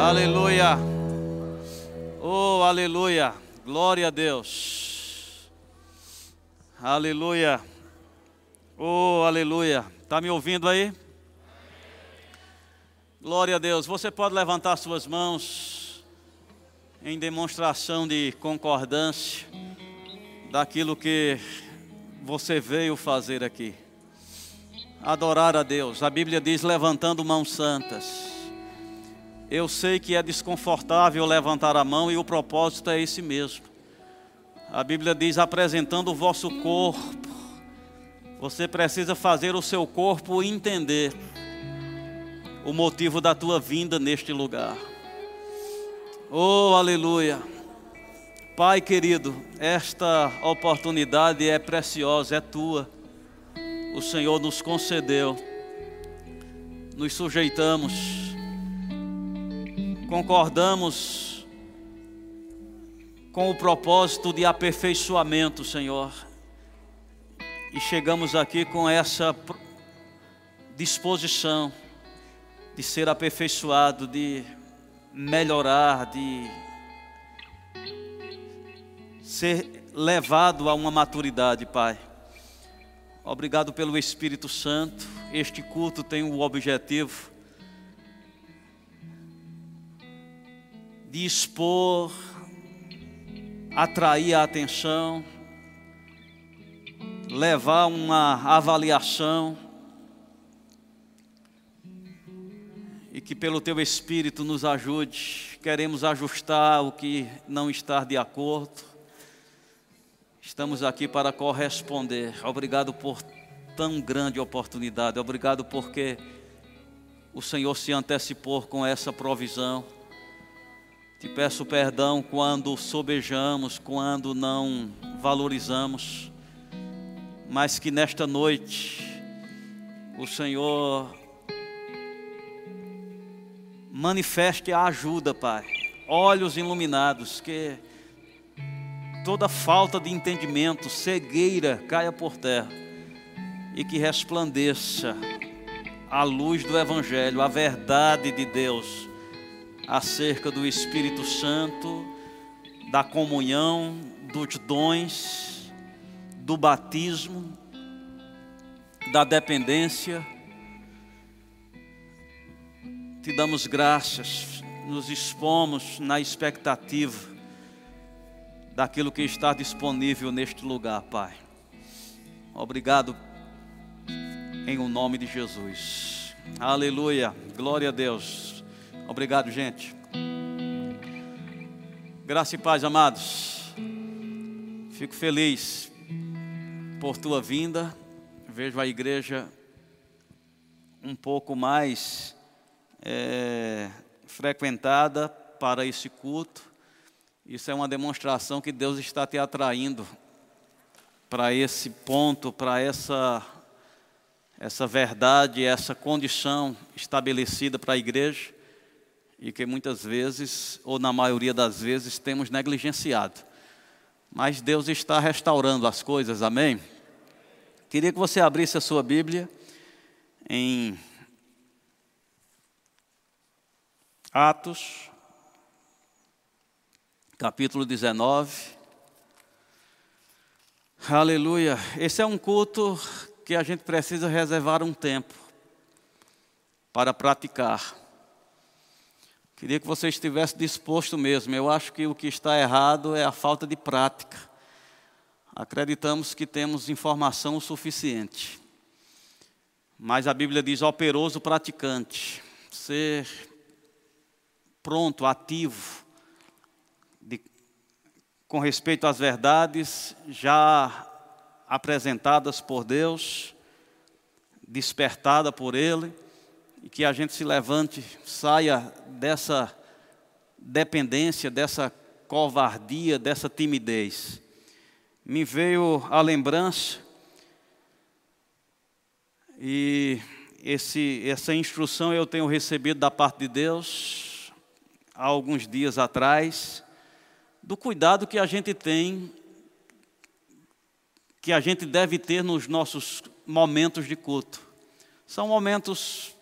Aleluia. Oh, aleluia. Glória a Deus. Aleluia. Oh, aleluia. Está me ouvindo aí? Glória a Deus. Você pode levantar suas mãos em demonstração de concordância daquilo que você veio fazer aqui. Adorar a Deus. A Bíblia diz levantando mãos santas. Eu sei que é desconfortável levantar a mão e o propósito é esse mesmo. A Bíblia diz apresentando o vosso corpo. Você precisa fazer o seu corpo entender o motivo da tua vinda neste lugar. Oh, aleluia. Pai querido, esta oportunidade é preciosa, é tua. O Senhor nos concedeu. Nos sujeitamos. Concordamos com o propósito de aperfeiçoamento, Senhor. E chegamos aqui com essa disposição de ser aperfeiçoado, de melhorar, de ser levado a uma maturidade, Pai. Obrigado pelo Espírito Santo. Este culto tem o objetivo de expor, atrair a atenção, levar uma avaliação e que pelo teu Espírito nos ajude. Queremos ajustar o que não está de acordo. Estamos aqui para corresponder. Obrigado por tão grande oportunidade. Obrigado porque o Senhor se antecipou com essa provisão. Te peço perdão quando sobejamos, quando não valorizamos, mas que nesta noite o Senhor manifeste a ajuda, Pai. Olhos iluminados, que toda falta de entendimento, cegueira caia por terra e que resplandeça a luz do Evangelho, a verdade de Deus acerca do Espírito Santo, da comunhão, dos dons, do batismo, da dependência. Te damos graças, nos expomos na expectativa daquilo que está disponível neste lugar, Pai. Obrigado em o nome de Jesus. Aleluia. Glória a Deus. Obrigado, gente. Graça e paz, amados. Fico feliz por tua vinda. Vejo a igreja um pouco mais é, frequentada para esse culto. Isso é uma demonstração que Deus está te atraindo para esse ponto, para essa essa verdade, essa condição estabelecida para a igreja e que muitas vezes, ou na maioria das vezes, temos negligenciado. Mas Deus está restaurando as coisas, amém? Queria que você abrisse a sua Bíblia em Atos, capítulo 19. Aleluia. Esse é um culto que a gente precisa reservar um tempo para praticar. Queria que você estivesse disposto mesmo. Eu acho que o que está errado é a falta de prática. Acreditamos que temos informação o suficiente. Mas a Bíblia diz operoso praticante. Ser pronto, ativo, com respeito às verdades já apresentadas por Deus, despertada por Ele, e que a gente se levante, saia dessa dependência, dessa covardia, dessa timidez. Me veio a lembrança e esse, essa instrução eu tenho recebido da parte de Deus há alguns dias atrás, do cuidado que a gente tem, que a gente deve ter nos nossos momentos de culto. São momentos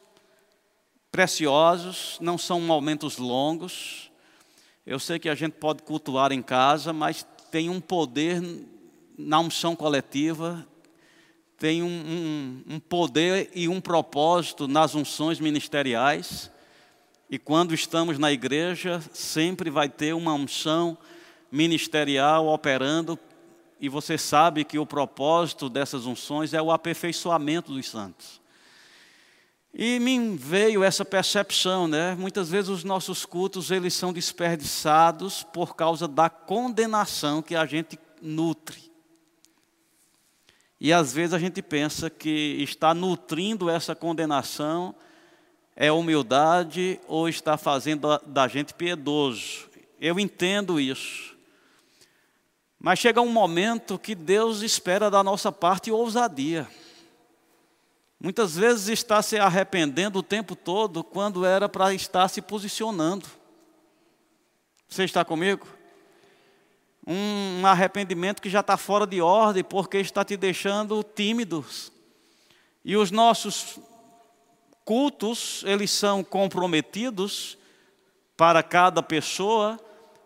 preciosos, não são momentos longos. Eu sei que a gente pode cultuar em casa, mas tem um poder na unção coletiva, tem um, um, um, poder e um propósito nas unções ministeriais. E quando estamos na igreja, sempre vai ter uma unção ministerial operando. E você sabe que o propósito dessas unções é o aperfeiçoamento dos santos. E me veio essa percepção, né? Muitas vezes os nossos cultos eles são desperdiçados por causa da condenação que a gente nutre. E às vezes a gente pensa que está nutrindo essa condenação é humildade ou está fazendo da gente piedoso. Eu entendo isso. Mas chega um momento que Deus espera da nossa parte ousadia. Muitas vezes está se arrependendo o tempo todo quando era para estar se posicionando. Você está comigo? Um arrependimento que já está fora de ordem porque está te deixando tímidos. E os nossos cultos, eles são comprometidos para cada pessoa,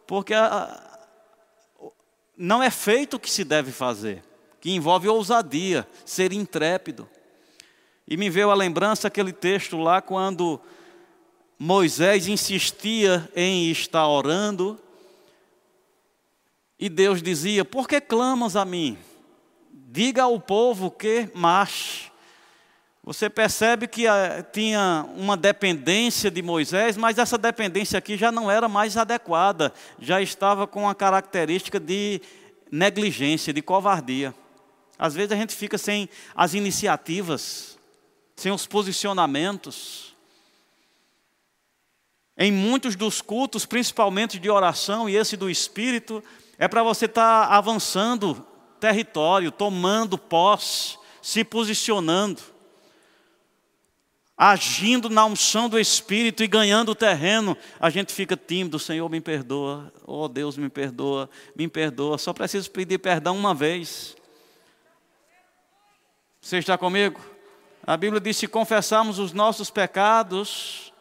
porque não é feito o que se deve fazer, que envolve ousadia, ser intrépido. E me veio a lembrança aquele texto lá quando Moisés insistia em estar orando e Deus dizia: Por que clamas a mim? Diga ao povo que marche. Você percebe que ah, tinha uma dependência de Moisés, mas essa dependência aqui já não era mais adequada, já estava com a característica de negligência, de covardia. Às vezes a gente fica sem as iniciativas, sem os posicionamentos. Em muitos dos cultos, principalmente de oração e esse do Espírito, é para você estar tá avançando território, tomando posse, se posicionando, agindo na unção do Espírito e ganhando o terreno. A gente fica tímido, Senhor me perdoa, oh Deus me perdoa, me perdoa. Só preciso pedir perdão uma vez. Você está comigo? A Bíblia diz: se confessarmos os nossos pecados,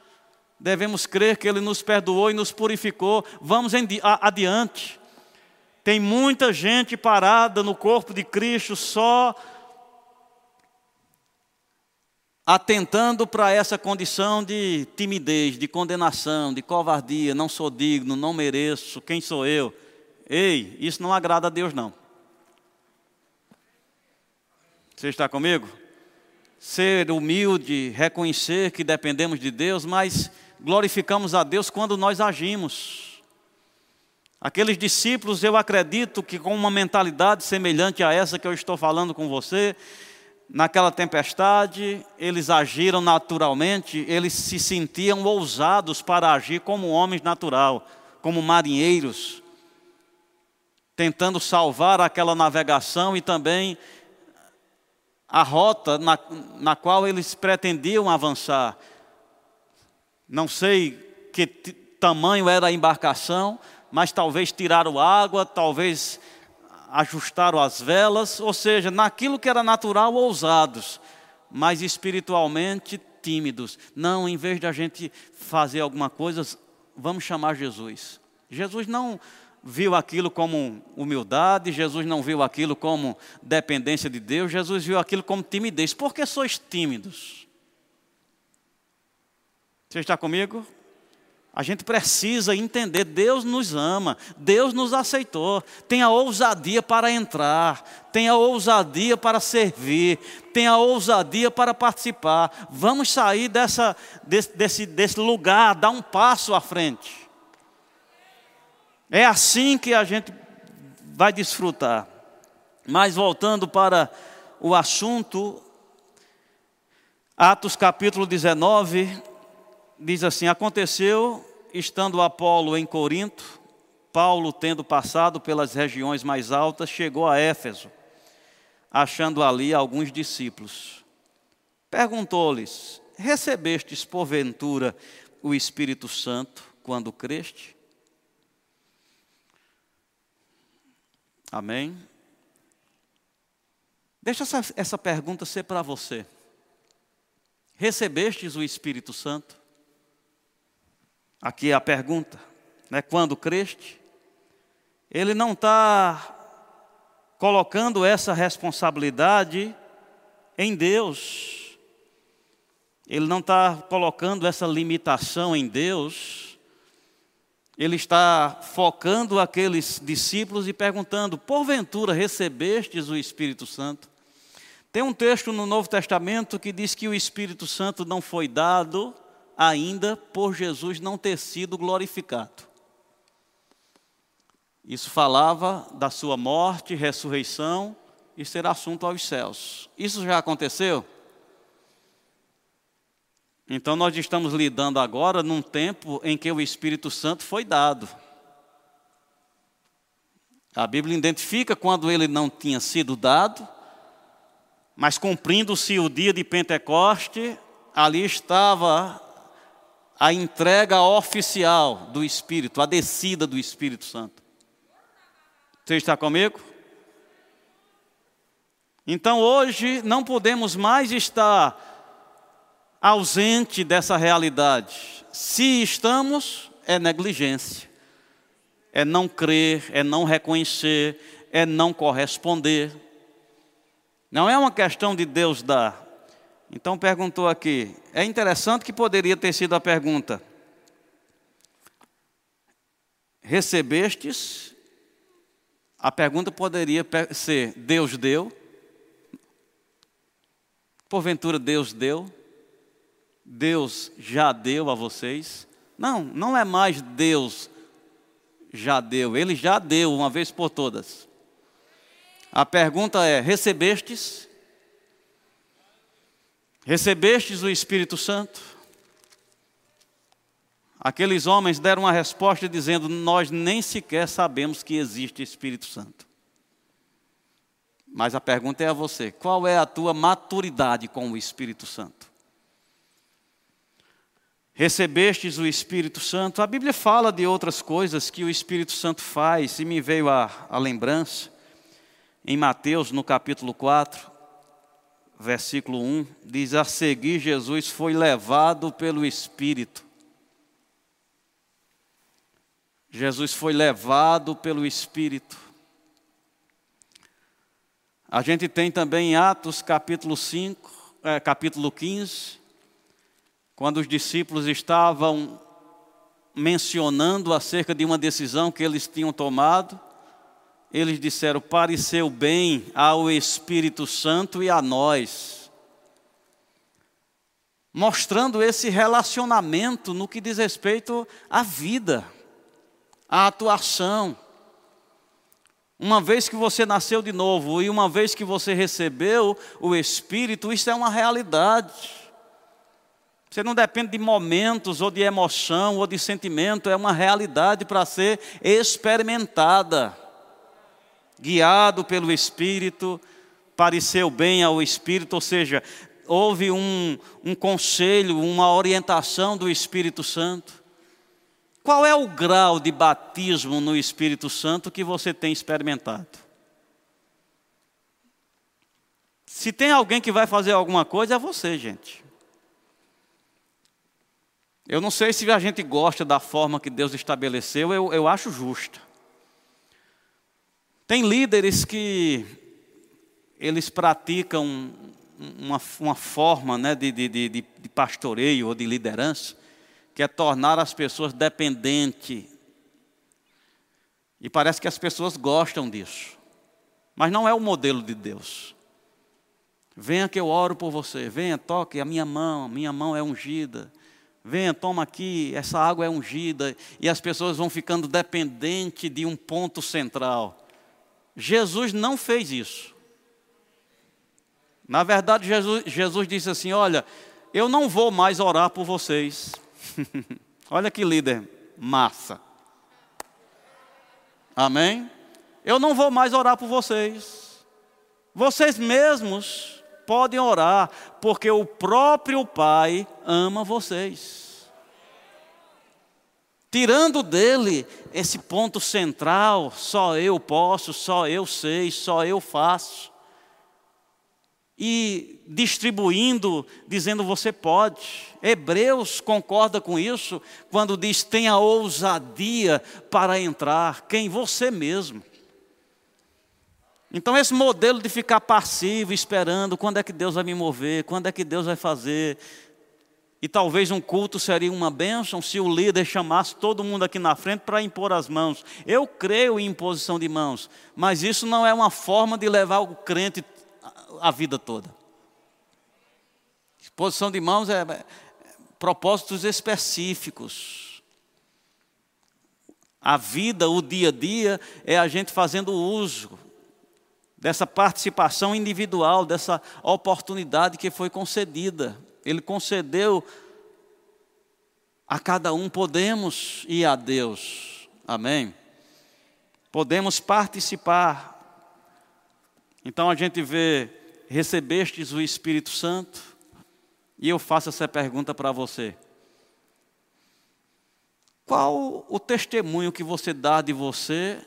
devemos crer que Ele nos perdoou e nos purificou. Vamos adiante. Tem muita gente parada no corpo de Cristo só atentando para essa condição de timidez, de condenação, de covardia, não sou digno, não mereço, quem sou eu? Ei, isso não agrada a Deus não. Você está comigo? ser humilde, reconhecer que dependemos de Deus, mas glorificamos a Deus quando nós agimos. Aqueles discípulos, eu acredito que com uma mentalidade semelhante a essa que eu estou falando com você, naquela tempestade, eles agiram naturalmente, eles se sentiam ousados para agir como homens natural, como marinheiros, tentando salvar aquela navegação e também a rota na, na qual eles pretendiam avançar. Não sei que tamanho era a embarcação, mas talvez tiraram água, talvez ajustaram as velas, ou seja, naquilo que era natural, ousados, mas espiritualmente tímidos. Não, em vez de a gente fazer alguma coisa, vamos chamar Jesus. Jesus não viu aquilo como humildade, Jesus não viu aquilo como dependência de Deus, Jesus viu aquilo como timidez. Por que sois tímidos? Você está comigo? A gente precisa entender, Deus nos ama, Deus nos aceitou. Tenha ousadia para entrar, tenha ousadia para servir, tenha ousadia para participar. Vamos sair dessa, desse, desse, desse lugar, dar um passo à frente. É assim que a gente vai desfrutar. Mas voltando para o assunto, Atos capítulo 19, diz assim: Aconteceu, estando Apolo em Corinto, Paulo, tendo passado pelas regiões mais altas, chegou a Éfeso, achando ali alguns discípulos. Perguntou-lhes: Recebestes porventura o Espírito Santo quando creste? Amém? Deixa essa, essa pergunta ser para você. Recebestes o Espírito Santo? Aqui é a pergunta, né? Quando creste? Ele não está colocando essa responsabilidade em Deus. Ele não está colocando essa limitação em Deus. Ele está focando aqueles discípulos e perguntando: porventura recebestes o Espírito Santo? Tem um texto no Novo Testamento que diz que o Espírito Santo não foi dado ainda por Jesus não ter sido glorificado. Isso falava da sua morte, ressurreição e ser assunto aos céus. Isso já aconteceu? Então nós estamos lidando agora num tempo em que o Espírito Santo foi dado. A Bíblia identifica quando ele não tinha sido dado mas cumprindo-se o dia de Pentecoste, ali estava a entrega oficial do Espírito, a descida do Espírito Santo. Você está comigo? Então hoje não podemos mais estar ausente dessa realidade. Se estamos, é negligência, é não crer, é não reconhecer, é não corresponder. Não é uma questão de Deus dar. Então perguntou aqui. É interessante que poderia ter sido a pergunta: Recebestes? A pergunta poderia ser: Deus deu? Porventura Deus deu? Deus já deu a vocês? Não, não é mais Deus já deu, Ele já deu uma vez por todas. A pergunta é: recebestes? Recebestes o Espírito Santo? Aqueles homens deram uma resposta dizendo: Nós nem sequer sabemos que existe Espírito Santo. Mas a pergunta é a você: qual é a tua maturidade com o Espírito Santo? Recebestes o Espírito Santo? A Bíblia fala de outras coisas que o Espírito Santo faz, e me veio a, a lembrança. Em Mateus, no capítulo 4, versículo 1, diz: A seguir, Jesus foi levado pelo Espírito. Jesus foi levado pelo Espírito. A gente tem também em Atos capítulo 5, é, capítulo 15, quando os discípulos estavam mencionando acerca de uma decisão que eles tinham tomado, eles disseram: pareceu bem ao Espírito Santo e a nós. Mostrando esse relacionamento no que diz respeito à vida, à atuação. Uma vez que você nasceu de novo e uma vez que você recebeu o Espírito, isso é uma realidade. Você não depende de momentos, ou de emoção, ou de sentimento, é uma realidade para ser experimentada guiado pelo Espírito, pareceu bem ao Espírito, ou seja, houve um, um conselho, uma orientação do Espírito Santo. Qual é o grau de batismo no Espírito Santo que você tem experimentado? Se tem alguém que vai fazer alguma coisa, é você, gente. Eu não sei se a gente gosta da forma que Deus estabeleceu, eu, eu acho justa. Tem líderes que eles praticam uma, uma forma né, de, de, de, de pastoreio ou de liderança, que é tornar as pessoas dependentes. E parece que as pessoas gostam disso. Mas não é o modelo de Deus. Venha que eu oro por você. Venha, toque a minha mão. Minha mão é ungida. Venha, toma aqui. Essa água é ungida. E as pessoas vão ficando dependentes de um ponto central. Jesus não fez isso. Na verdade, Jesus, Jesus disse assim: Olha, eu não vou mais orar por vocês. Olha que líder massa. Amém? Eu não vou mais orar por vocês. Vocês mesmos podem orar, porque o próprio Pai ama vocês tirando dele esse ponto central, só eu posso, só eu sei, só eu faço. e distribuindo, dizendo você pode. Hebreus concorda com isso quando diz tenha ousadia para entrar, quem você mesmo. Então, esse modelo de ficar passivo, esperando, quando é que Deus vai me mover, quando é que Deus vai fazer. E talvez um culto seria uma bênção se o líder chamasse todo mundo aqui na frente para impor as mãos. Eu creio em imposição de mãos, mas isso não é uma forma de levar o crente a vida toda. Posição de mãos é, é propósitos específicos. A vida, o dia a dia, é a gente fazendo uso dessa participação individual, dessa oportunidade que foi concedida. Ele concedeu a cada um, podemos ir a Deus. Amém? Podemos participar. Então a gente vê recebestes o Espírito Santo? E eu faço essa pergunta para você. Qual o testemunho que você dá de você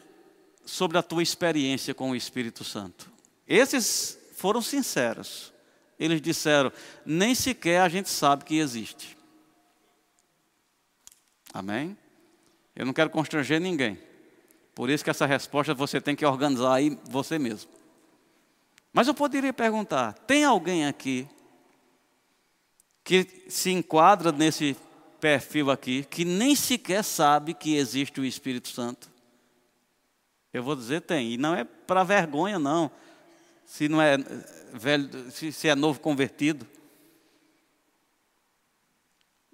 sobre a tua experiência com o Espírito Santo? Esses foram sinceros. Eles disseram: nem sequer a gente sabe que existe. Amém? Eu não quero constranger ninguém. Por isso que essa resposta você tem que organizar aí você mesmo. Mas eu poderia perguntar: tem alguém aqui que se enquadra nesse perfil aqui, que nem sequer sabe que existe o Espírito Santo? Eu vou dizer tem, e não é para vergonha não, se não é velho, se, se é novo convertido.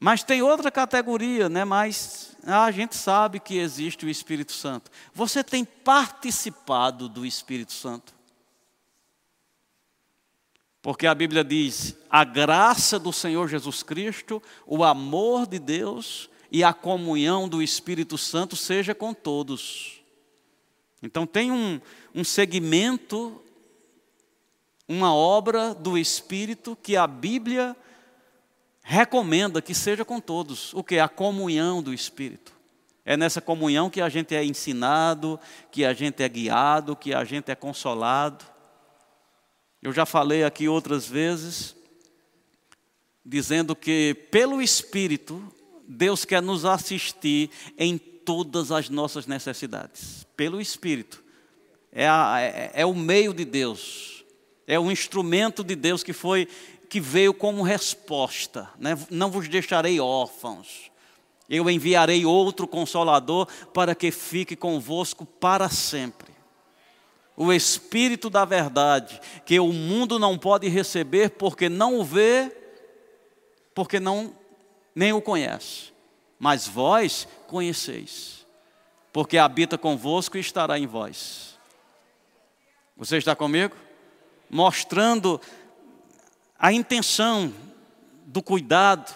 Mas tem outra categoria, né? Mas ah, a gente sabe que existe o Espírito Santo. Você tem participado do Espírito Santo? Porque a Bíblia diz: a graça do Senhor Jesus Cristo, o amor de Deus e a comunhão do Espírito Santo seja com todos. Então tem um, um segmento, uma obra do Espírito que a Bíblia recomenda que seja com todos. O que? A comunhão do Espírito. É nessa comunhão que a gente é ensinado, que a gente é guiado, que a gente é consolado. Eu já falei aqui outras vezes, dizendo que pelo Espírito, Deus quer nos assistir em todas as nossas necessidades. Pelo Espírito. É, a, é, é o meio de Deus. É o instrumento de Deus que foi que veio como resposta. Né? Não vos deixarei órfãos. Eu enviarei outro consolador para que fique convosco para sempre o Espírito da verdade, que o mundo não pode receber porque não o vê, porque não nem o conhece. Mas vós conheceis, porque habita convosco e estará em vós. Você está comigo? Mostrando a intenção do cuidado.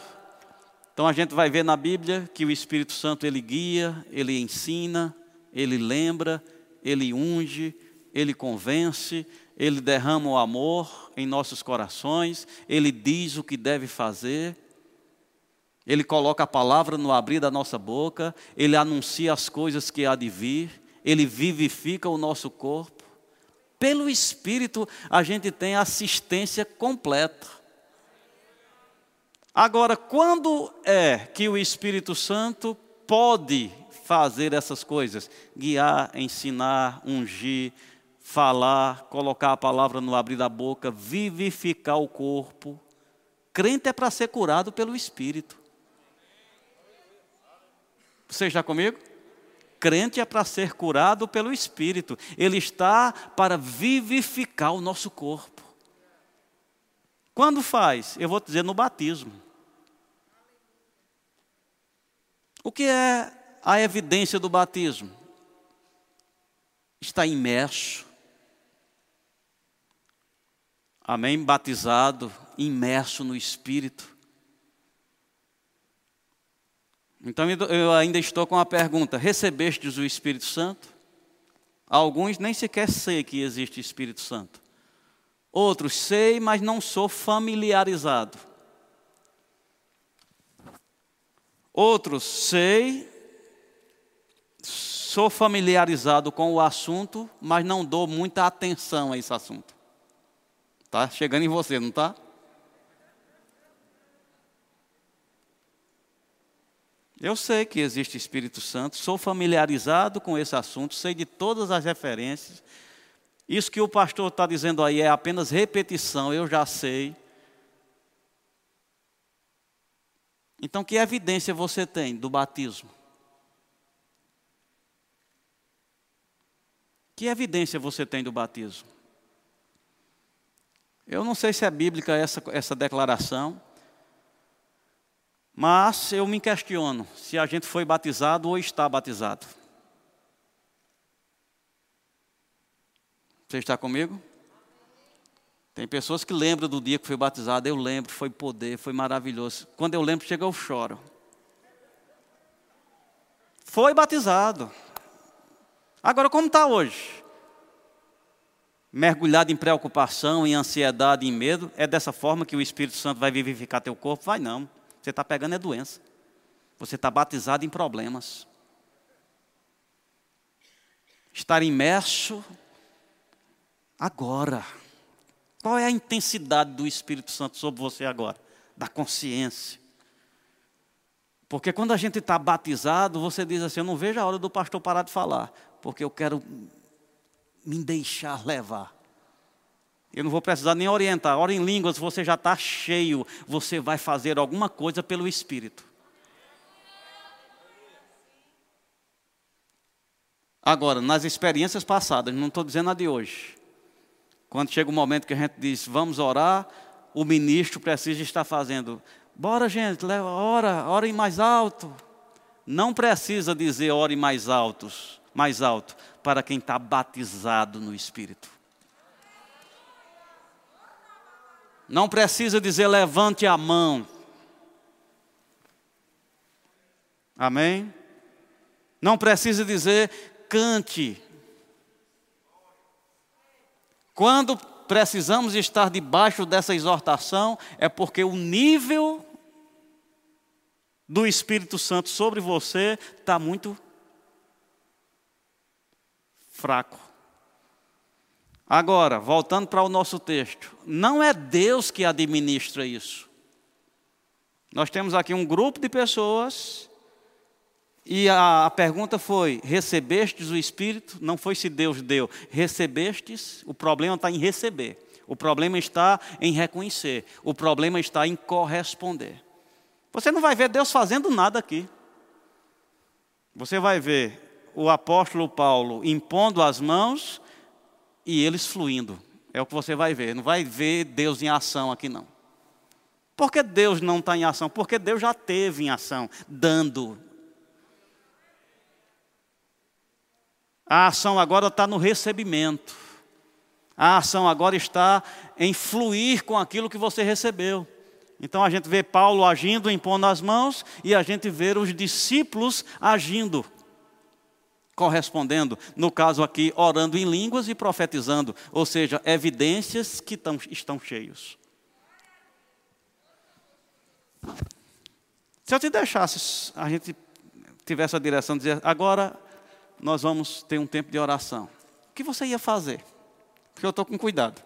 Então a gente vai ver na Bíblia que o Espírito Santo ele guia, ele ensina, ele lembra, ele unge, ele convence, ele derrama o amor em nossos corações, ele diz o que deve fazer, ele coloca a palavra no abrir da nossa boca, ele anuncia as coisas que há de vir, ele vivifica o nosso corpo. Pelo Espírito, a gente tem assistência completa. Agora, quando é que o Espírito Santo pode fazer essas coisas? Guiar, ensinar, ungir, falar, colocar a palavra no abrir da boca, vivificar o corpo. Crente é para ser curado pelo Espírito. Você está comigo? Crente é para ser curado pelo Espírito. Ele está para vivificar o nosso corpo. Quando faz? Eu vou dizer no batismo. O que é a evidência do batismo? Está imerso amém? Batizado, imerso no Espírito. Então eu ainda estou com a pergunta: recebestes o Espírito Santo? Alguns nem sequer sei que existe Espírito Santo. Outros sei, mas não sou familiarizado. Outros sei, sou familiarizado com o assunto, mas não dou muita atenção a esse assunto. Está chegando em você, não está? Eu sei que existe Espírito Santo, sou familiarizado com esse assunto, sei de todas as referências. Isso que o pastor está dizendo aí é apenas repetição, eu já sei. Então, que evidência você tem do batismo? Que evidência você tem do batismo? Eu não sei se é bíblica essa, essa declaração, mas eu me questiono se a gente foi batizado ou está batizado. Você está comigo? Tem pessoas que lembram do dia que foi batizado. Eu lembro, foi poder, foi maravilhoso. Quando eu lembro, chega eu choro. Foi batizado. Agora, como está hoje? Mergulhado em preocupação, em ansiedade, em medo. É dessa forma que o Espírito Santo vai vivificar teu corpo? Vai não. Você está pegando é doença. Você está batizado em problemas. Estar imerso agora. Qual é a intensidade do Espírito Santo sobre você agora? Da consciência. Porque quando a gente está batizado, você diz assim: Eu não vejo a hora do pastor parar de falar porque eu quero me deixar levar. Eu não vou precisar nem orientar. Ora em línguas, você já está cheio, você vai fazer alguma coisa pelo Espírito. Agora, nas experiências passadas, não estou dizendo a de hoje. Quando chega o momento que a gente diz, vamos orar, o ministro precisa estar fazendo. Bora, gente, leva, ora, ora mais alto. Não precisa dizer ore mais altos mais alto para quem está batizado no Espírito. Não precisa dizer levante a mão. Amém? Não precisa dizer cante. Quando precisamos estar debaixo dessa exortação, é porque o nível do Espírito Santo sobre você está muito fraco. Agora, voltando para o nosso texto, não é Deus que administra isso. Nós temos aqui um grupo de pessoas e a, a, pergunta foi: recebestes o Espírito? Não foi se Deus deu. Recebestes? O problema está em receber. O problema está em reconhecer. O problema está em corresponder. Você não vai ver Deus fazendo nada aqui. Você vai ver o apóstolo Paulo impondo as mãos e eles fluindo. É o que você vai ver. Não vai ver Deus em ação aqui, não. Por que Deus não está em ação? Porque Deus já teve em ação, dando. A ação agora está no recebimento. A ação agora está em fluir com aquilo que você recebeu. Então a gente vê Paulo agindo, impondo as mãos, e a gente vê os discípulos agindo correspondendo, no caso aqui, orando em línguas e profetizando, ou seja, evidências que tão, estão cheios. Se eu te deixasse, a gente tivesse a direção de dizer, agora nós vamos ter um tempo de oração. O que você ia fazer? Porque eu estou com cuidado.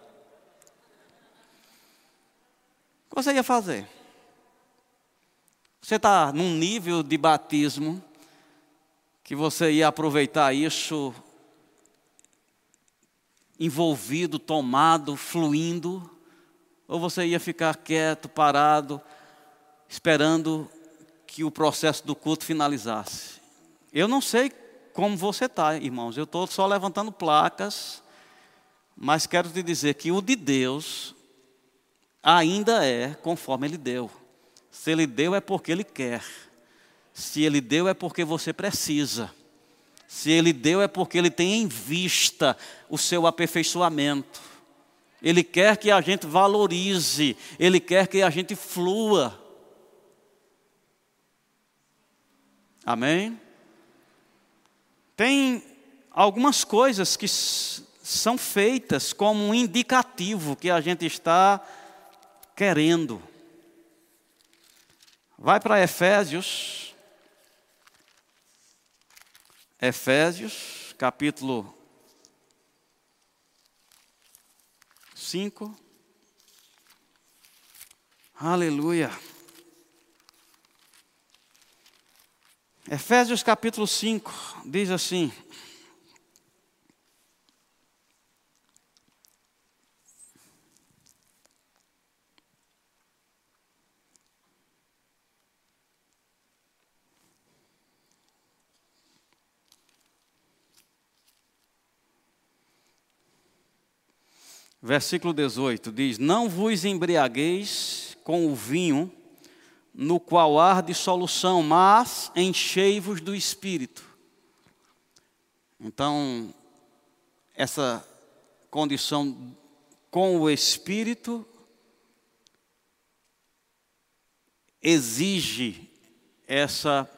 O que você ia fazer? Você está num nível de batismo que você ia aproveitar isso envolvido, tomado, fluindo, ou você ia ficar quieto, parado, esperando que o processo do culto finalizasse. Eu não sei como você está, irmãos, eu estou só levantando placas, mas quero te dizer que o de Deus ainda é conforme Ele deu. Se Ele deu é porque Ele quer. Se Ele deu é porque você precisa. Se Ele deu é porque Ele tem em vista o seu aperfeiçoamento. Ele quer que a gente valorize, Ele quer que a gente flua. Amém? Tem algumas coisas que são feitas como um indicativo que a gente está querendo. Vai para Efésios, Efésios, capítulo 5. Aleluia. Efésios capítulo 5 diz assim: Versículo 18 diz: Não vos embriagueis com o vinho, no qual há dissolução, mas enchei-vos do espírito. Então, essa condição com o espírito exige essa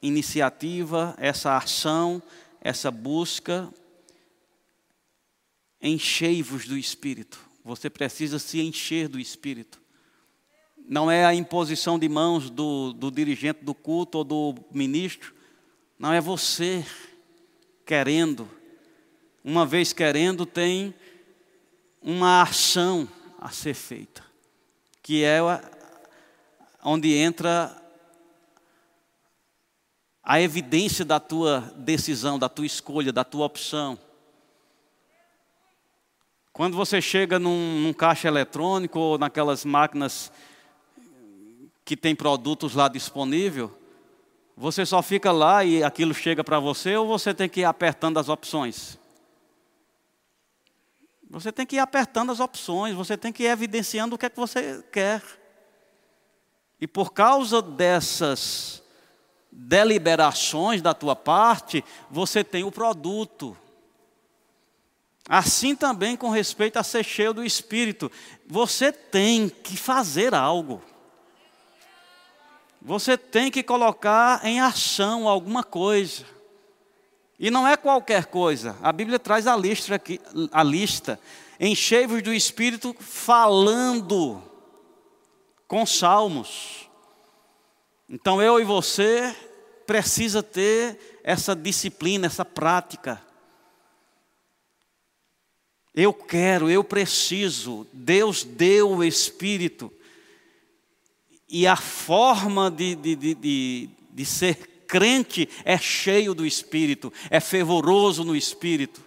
iniciativa, essa ação, essa busca enchei-vos do Espírito. Você precisa se encher do Espírito. Não é a imposição de mãos do, do dirigente do culto ou do ministro. Não é você querendo. Uma vez querendo, tem uma ação a ser feita, que é onde entra a evidência da tua decisão, da tua escolha, da tua opção. Quando você chega num, num caixa eletrônico ou naquelas máquinas que tem produtos lá disponível, você só fica lá e aquilo chega para você ou você tem que ir apertando as opções? Você tem que ir apertando as opções, você tem que ir evidenciando o que é que você quer. E por causa dessas deliberações da tua parte, você tem o produto. Assim também com respeito a ser cheio do Espírito, você tem que fazer algo. Você tem que colocar em ação alguma coisa. E não é qualquer coisa. A Bíblia traz a lista aqui, a lista. Enchei-vos do Espírito falando com salmos. Então eu e você precisa ter essa disciplina, essa prática. Eu quero, eu preciso. Deus deu o Espírito. E a forma de, de, de, de, de ser crente é cheio do Espírito, é fervoroso no Espírito.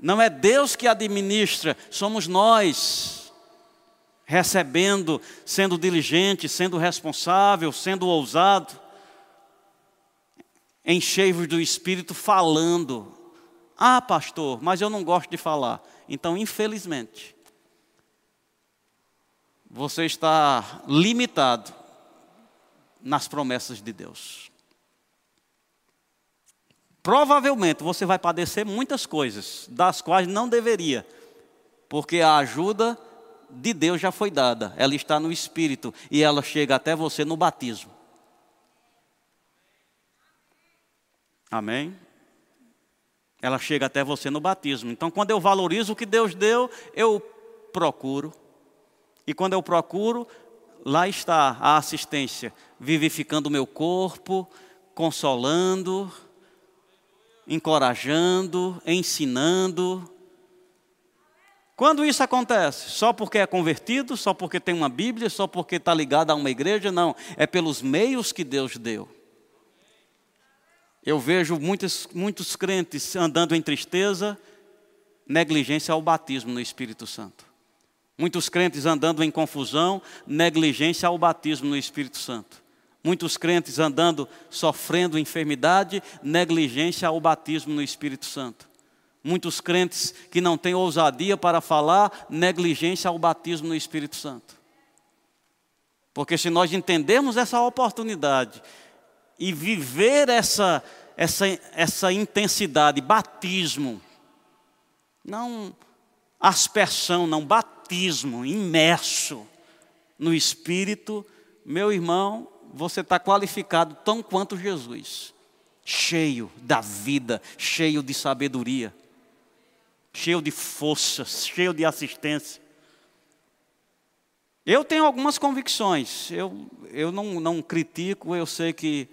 Não é Deus que administra, somos nós recebendo, sendo diligente, sendo responsável, sendo ousado, enchei-vos do Espírito falando, ah, pastor, mas eu não gosto de falar. Então, infelizmente, você está limitado nas promessas de Deus. Provavelmente você vai padecer muitas coisas, das quais não deveria, porque a ajuda de Deus já foi dada, ela está no Espírito e ela chega até você no batismo. Amém? Ela chega até você no batismo. Então, quando eu valorizo o que Deus deu, eu procuro. E quando eu procuro, lá está a assistência, vivificando o meu corpo, consolando, encorajando, ensinando. Quando isso acontece? Só porque é convertido, só porque tem uma Bíblia, só porque está ligado a uma igreja? Não, é pelos meios que Deus deu. Eu vejo muitos, muitos crentes andando em tristeza, negligência ao batismo no Espírito Santo. Muitos crentes andando em confusão, negligência ao batismo no Espírito Santo. Muitos crentes andando sofrendo enfermidade, negligência ao batismo no Espírito Santo. Muitos crentes que não têm ousadia para falar, negligência ao batismo no Espírito Santo. Porque se nós entendermos essa oportunidade e viver essa, essa, essa intensidade, batismo, não aspersão, não batismo, imerso no Espírito, meu irmão, você está qualificado tão quanto Jesus, cheio da vida, cheio de sabedoria, cheio de força, cheio de assistência. Eu tenho algumas convicções, eu, eu não, não critico, eu sei que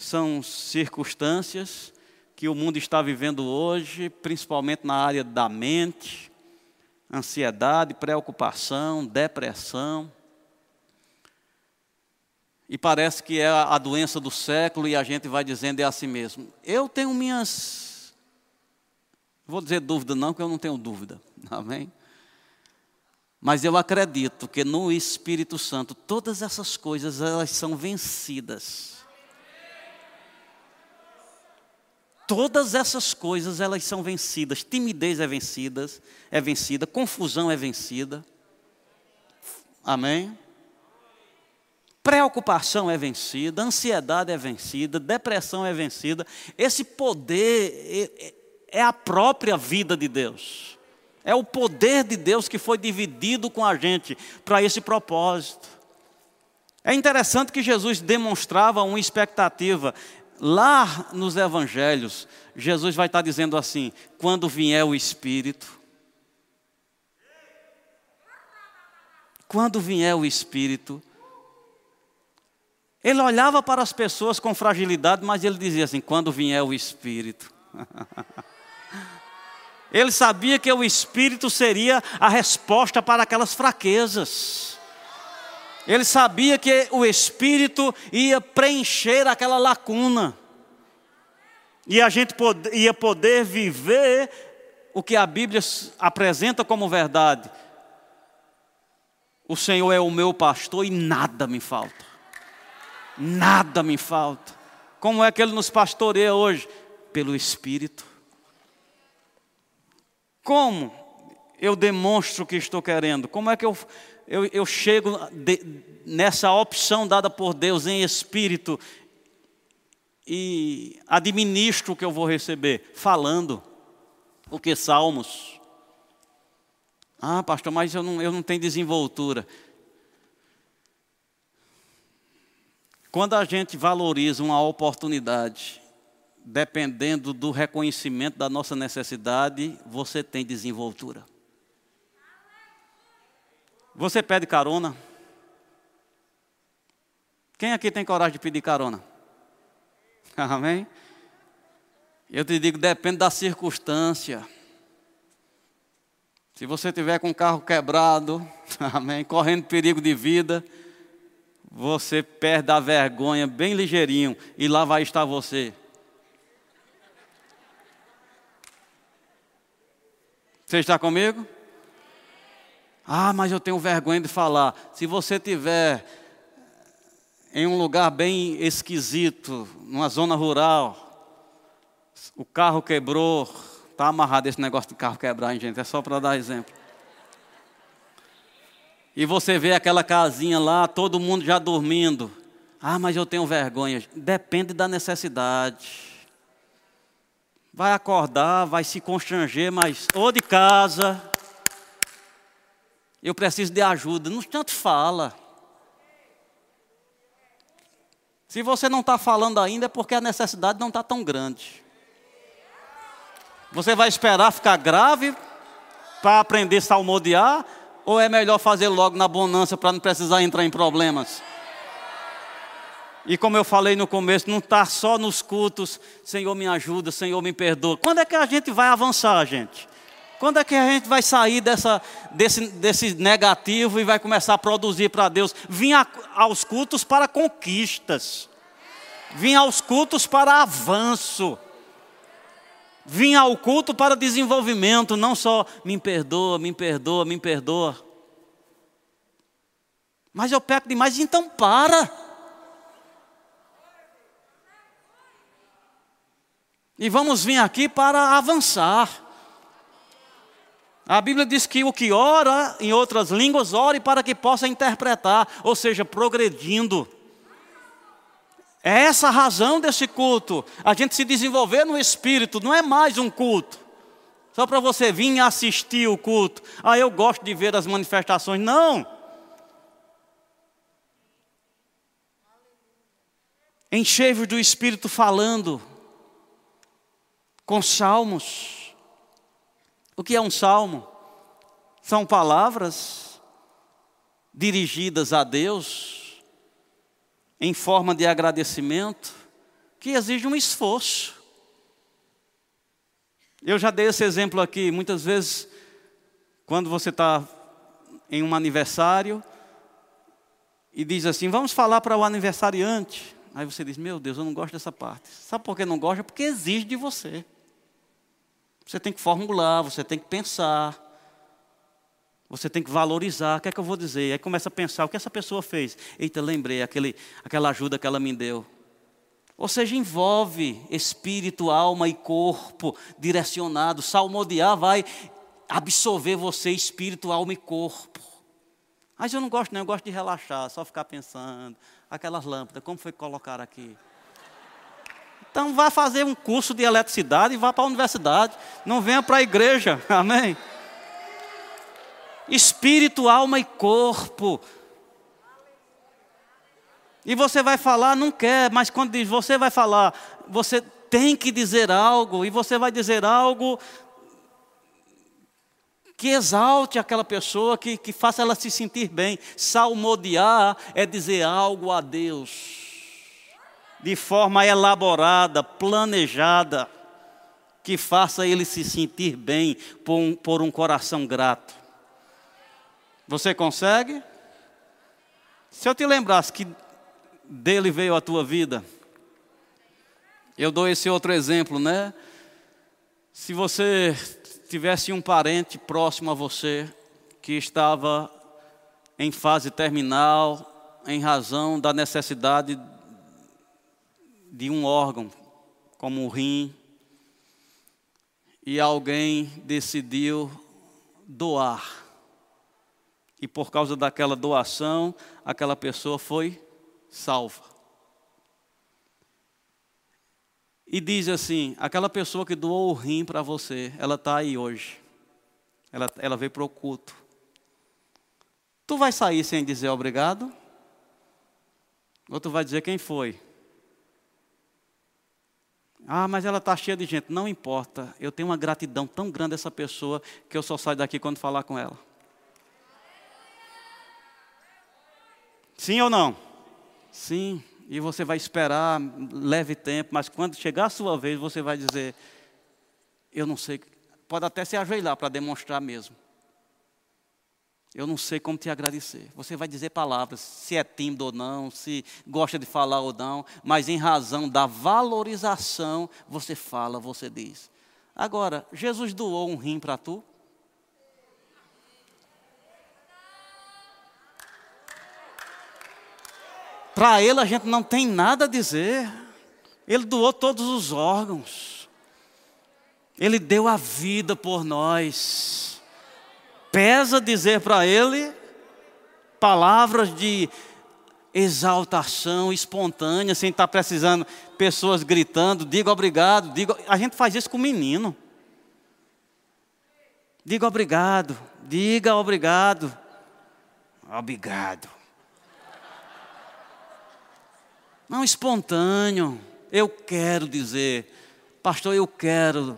são circunstâncias que o mundo está vivendo hoje, principalmente na área da mente, ansiedade, preocupação, depressão. E parece que é a doença do século e a gente vai dizendo é assim mesmo. Eu tenho minhas. Vou dizer dúvida, não, porque eu não tenho dúvida. Amém? Mas eu acredito que no Espírito Santo todas essas coisas elas são vencidas. Todas essas coisas elas são vencidas. Timidez é vencida, é vencida, confusão é vencida. Amém? Preocupação é vencida, ansiedade é vencida, depressão é vencida. Esse poder é, a própria vida de Deus. É o poder de Deus que foi dividido com a gente para esse propósito. É interessante que Jesus demonstrava uma expectativa. Lá nos evangelhos, Jesus vai estar dizendo assim: quando vier o Espírito, quando vier o Espírito, ele olhava para as pessoas com fragilidade, mas ele dizia assim: quando vier o Espírito. ele sabia que o Espírito seria a resposta para aquelas fraquezas. Ele sabia que o Espírito ia preencher aquela lacuna. E a gente ia poder viver o que a Bíblia apresenta como verdade. O Senhor é o meu pastor e nada me falta. Nada me falta. Como é que Ele nos pastoreia hoje? Pelo Espírito. Como eu demonstro o que estou querendo? Como é que eu eu, eu chego de, nessa opção dada por Deus em espírito e administro o que eu vou receber? Falando. O que? Salmos. Ah, pastor, mas eu não, eu não tenho desenvoltura. Quando a gente valoriza uma oportunidade, dependendo do reconhecimento da nossa necessidade, você tem desenvoltura. Você pede carona? Quem aqui tem coragem de pedir carona? Amém? Eu te digo, depende da circunstância. Se você tiver com o carro quebrado, amém, correndo perigo de vida, você perde a vergonha bem ligeirinho e lá vai estar você. Você está comigo? Ah, mas eu tenho vergonha de falar. Se você tiver em um lugar bem esquisito, numa zona rural, o carro quebrou, está amarrado esse negócio de carro quebrar, hein, gente? É só para dar exemplo. E você vê aquela casinha lá, todo mundo já dormindo. Ah, mas eu tenho vergonha. Depende da necessidade. Vai acordar, vai se constranger, mas ou de casa, eu preciso de ajuda. Não tanto fala. Se você não está falando ainda é porque a necessidade não está tão grande. Você vai esperar ficar grave para aprender a salmodiar? Ou é melhor fazer logo na bonança para não precisar entrar em problemas? E como eu falei no começo, não está só nos cultos, Senhor me ajuda, Senhor me perdoa. Quando é que a gente vai avançar, gente? Quando é que a gente vai sair dessa, desse, desse negativo e vai começar a produzir para Deus? Vim a, aos cultos para conquistas. Vim aos cultos para avanço. Vim ao culto para desenvolvimento, não só me perdoa, me perdoa, me perdoa. Mas eu peco demais, então para. E vamos vir aqui para avançar. A Bíblia diz que o que ora em outras línguas, ore para que possa interpretar, ou seja, progredindo. É essa a razão desse culto, a gente se desenvolver no espírito, não é mais um culto. Só para você vir assistir o culto. Ah, eu gosto de ver as manifestações. Não. Enchei-vos do Espírito falando, com salmos o que é um salmo? São palavras dirigidas a Deus em forma de agradecimento que exige um esforço. Eu já dei esse exemplo aqui, muitas vezes, Quando você está em um aniversário e diz assim: Vamos falar para o aniversariante. Aí você diz: Meu Deus, eu não gosto dessa parte. Sabe por que não gosta? Porque exige de você. Você tem que formular, você tem que pensar. Você tem que valorizar. O que é que eu vou dizer? Aí começa a pensar: o que essa pessoa fez? Eita, lembrei, aquele, aquela ajuda que ela me deu. Ou seja, envolve espírito, alma e corpo direcionado. Salmodiar vai absorver você, espírito, alma e corpo. Mas eu não gosto, não, eu gosto de relaxar, só ficar pensando. Aquelas lâmpadas, como foi que colocaram aqui? Então vá fazer um curso de eletricidade e vá para a universidade. Não venha para a igreja, amém? Espírito, alma e corpo. E você vai falar, não quer, mas quando diz você vai falar, você tem que dizer algo, e você vai dizer algo que exalte aquela pessoa, que, que faça ela se sentir bem. Salmodiar é dizer algo a Deus, de forma elaborada, planejada, que faça ele se sentir bem por um, por um coração grato. Você consegue? Se eu te lembrasse que dele veio a tua vida. Eu dou esse outro exemplo, né? Se você tivesse um parente próximo a você que estava em fase terminal, em razão da necessidade de um órgão, como o rim, e alguém decidiu doar. E por causa daquela doação, aquela pessoa foi salva. E diz assim: aquela pessoa que doou o rim para você, ela está aí hoje. Ela, ela veio para o culto. Tu vai sair sem dizer obrigado? Ou tu vai dizer quem foi? Ah, mas ela está cheia de gente. Não importa. Eu tenho uma gratidão tão grande a essa pessoa que eu só saio daqui quando falar com ela. Sim ou não? Sim, e você vai esperar, leve tempo, mas quando chegar a sua vez, você vai dizer: Eu não sei, pode até se ajoelhar para demonstrar mesmo. Eu não sei como te agradecer. Você vai dizer palavras, se é tímido ou não, se gosta de falar ou não, mas em razão da valorização, você fala, você diz. Agora, Jesus doou um rim para tu? Para ele a gente não tem nada a dizer. Ele doou todos os órgãos. Ele deu a vida por nós. Pesa dizer para ele palavras de exaltação espontânea, sem estar precisando pessoas gritando, diga obrigado, diga, a gente faz isso com o menino. Diga obrigado, diga obrigado. Obrigado. Não espontâneo. Eu quero dizer, pastor, eu quero.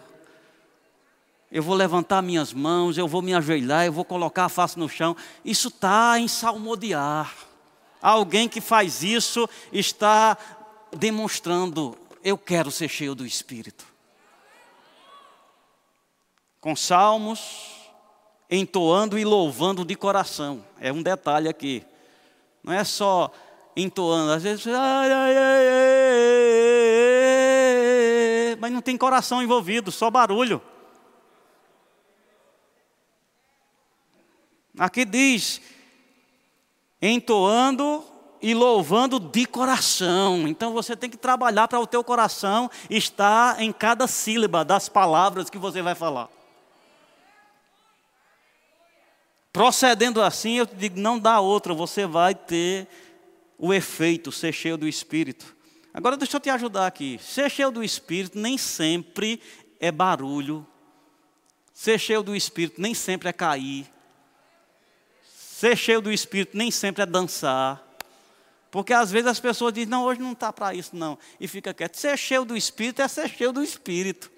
Eu vou levantar minhas mãos, eu vou me ajoelhar, eu vou colocar a face no chão. Isso está em salmodiar. Alguém que faz isso está demonstrando, eu quero ser cheio do Espírito. Com salmos, entoando e louvando de coração. É um detalhe aqui. Não é só entoando, às vezes, mas não tem coração envolvido, só barulho. Aqui diz, entoando e louvando de coração. Então você tem que trabalhar para o teu coração estar em cada sílaba das palavras que você vai falar. Procedendo assim, eu te digo, não dá outra, você vai ter o efeito, ser cheio do Espírito. Agora deixa eu te ajudar aqui. Ser cheio do Espírito nem sempre é barulho. Ser cheio do Espírito nem sempre é cair. Ser cheio do Espírito nem sempre é dançar. Porque às vezes as pessoas dizem, não, hoje não está para isso não. E fica quieto. Ser cheio do Espírito é ser cheio do Espírito.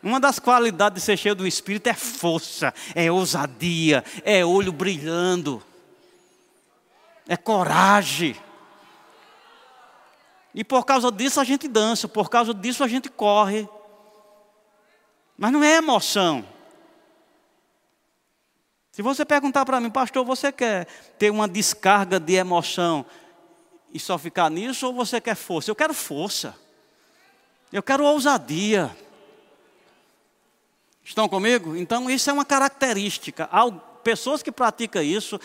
Uma das qualidades de ser cheio do Espírito é força, é ousadia, é olho brilhando, é coragem. E por causa disso a gente dança, por causa disso a gente corre. Mas não é emoção. Se você perguntar para mim, pastor, você quer ter uma descarga de emoção e só ficar nisso, ou você quer força? Eu quero força. Eu quero ousadia. Estão comigo? Então, isso é uma característica. Pessoas que praticam isso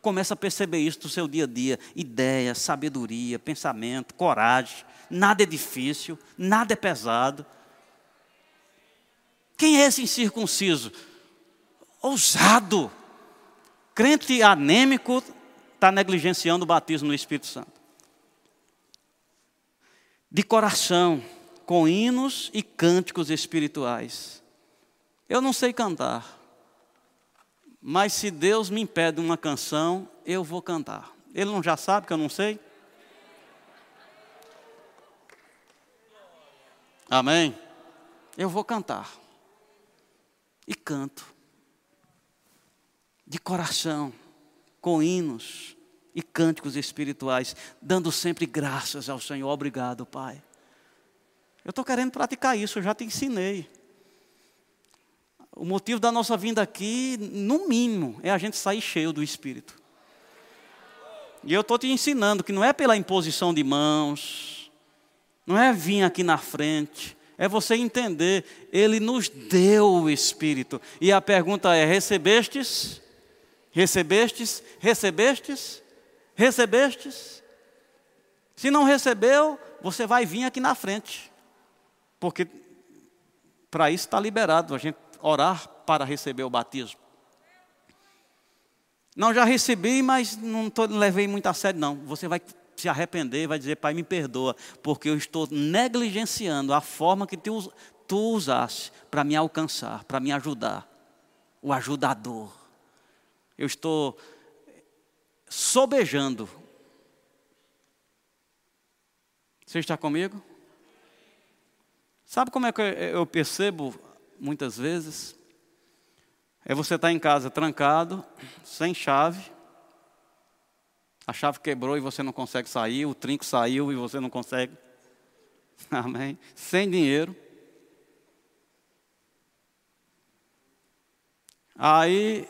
começam a perceber isso no seu dia a dia: ideia, sabedoria, pensamento, coragem. Nada é difícil, nada é pesado. Quem é esse incircunciso? Ousado. Crente anêmico está negligenciando o batismo no Espírito Santo. De coração, com hinos e cânticos espirituais. Eu não sei cantar, mas se Deus me impede uma canção, eu vou cantar. Ele não já sabe que eu não sei? Amém? Eu vou cantar. E canto. De coração, com hinos e cânticos espirituais, dando sempre graças ao Senhor. Obrigado, Pai. Eu estou querendo praticar isso, eu já te ensinei. O motivo da nossa vinda aqui, no mínimo, é a gente sair cheio do Espírito. E eu estou te ensinando que não é pela imposição de mãos, não é vir aqui na frente, é você entender, Ele nos deu o Espírito. E a pergunta é: recebestes? Recebestes? Recebestes? Recebestes? Se não recebeu, você vai vir aqui na frente, porque para isso está liberado a gente orar para receber o batismo. Não, já recebi, mas não tô, levei muito a sério, não. Você vai se arrepender, vai dizer, Pai, me perdoa, porque eu estou negligenciando a forma que tu, tu usaste para me alcançar, para me ajudar. O ajudador. Eu estou sobejando. Você está comigo? Sabe como é que eu percebo muitas vezes? É você estar em casa trancado, sem chave, a chave quebrou e você não consegue sair, o trinco saiu e você não consegue. Amém? Sem dinheiro. Aí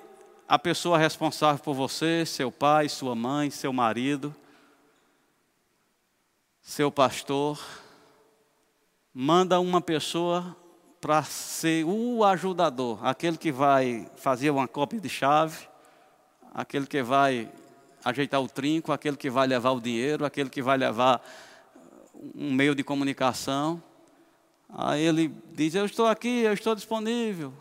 a pessoa responsável por você, seu pai, sua mãe, seu marido, seu pastor, manda uma pessoa para ser o ajudador, aquele que vai fazer uma cópia de chave, aquele que vai ajeitar o trinco, aquele que vai levar o dinheiro, aquele que vai levar um meio de comunicação. Aí ele diz: Eu estou aqui, eu estou disponível.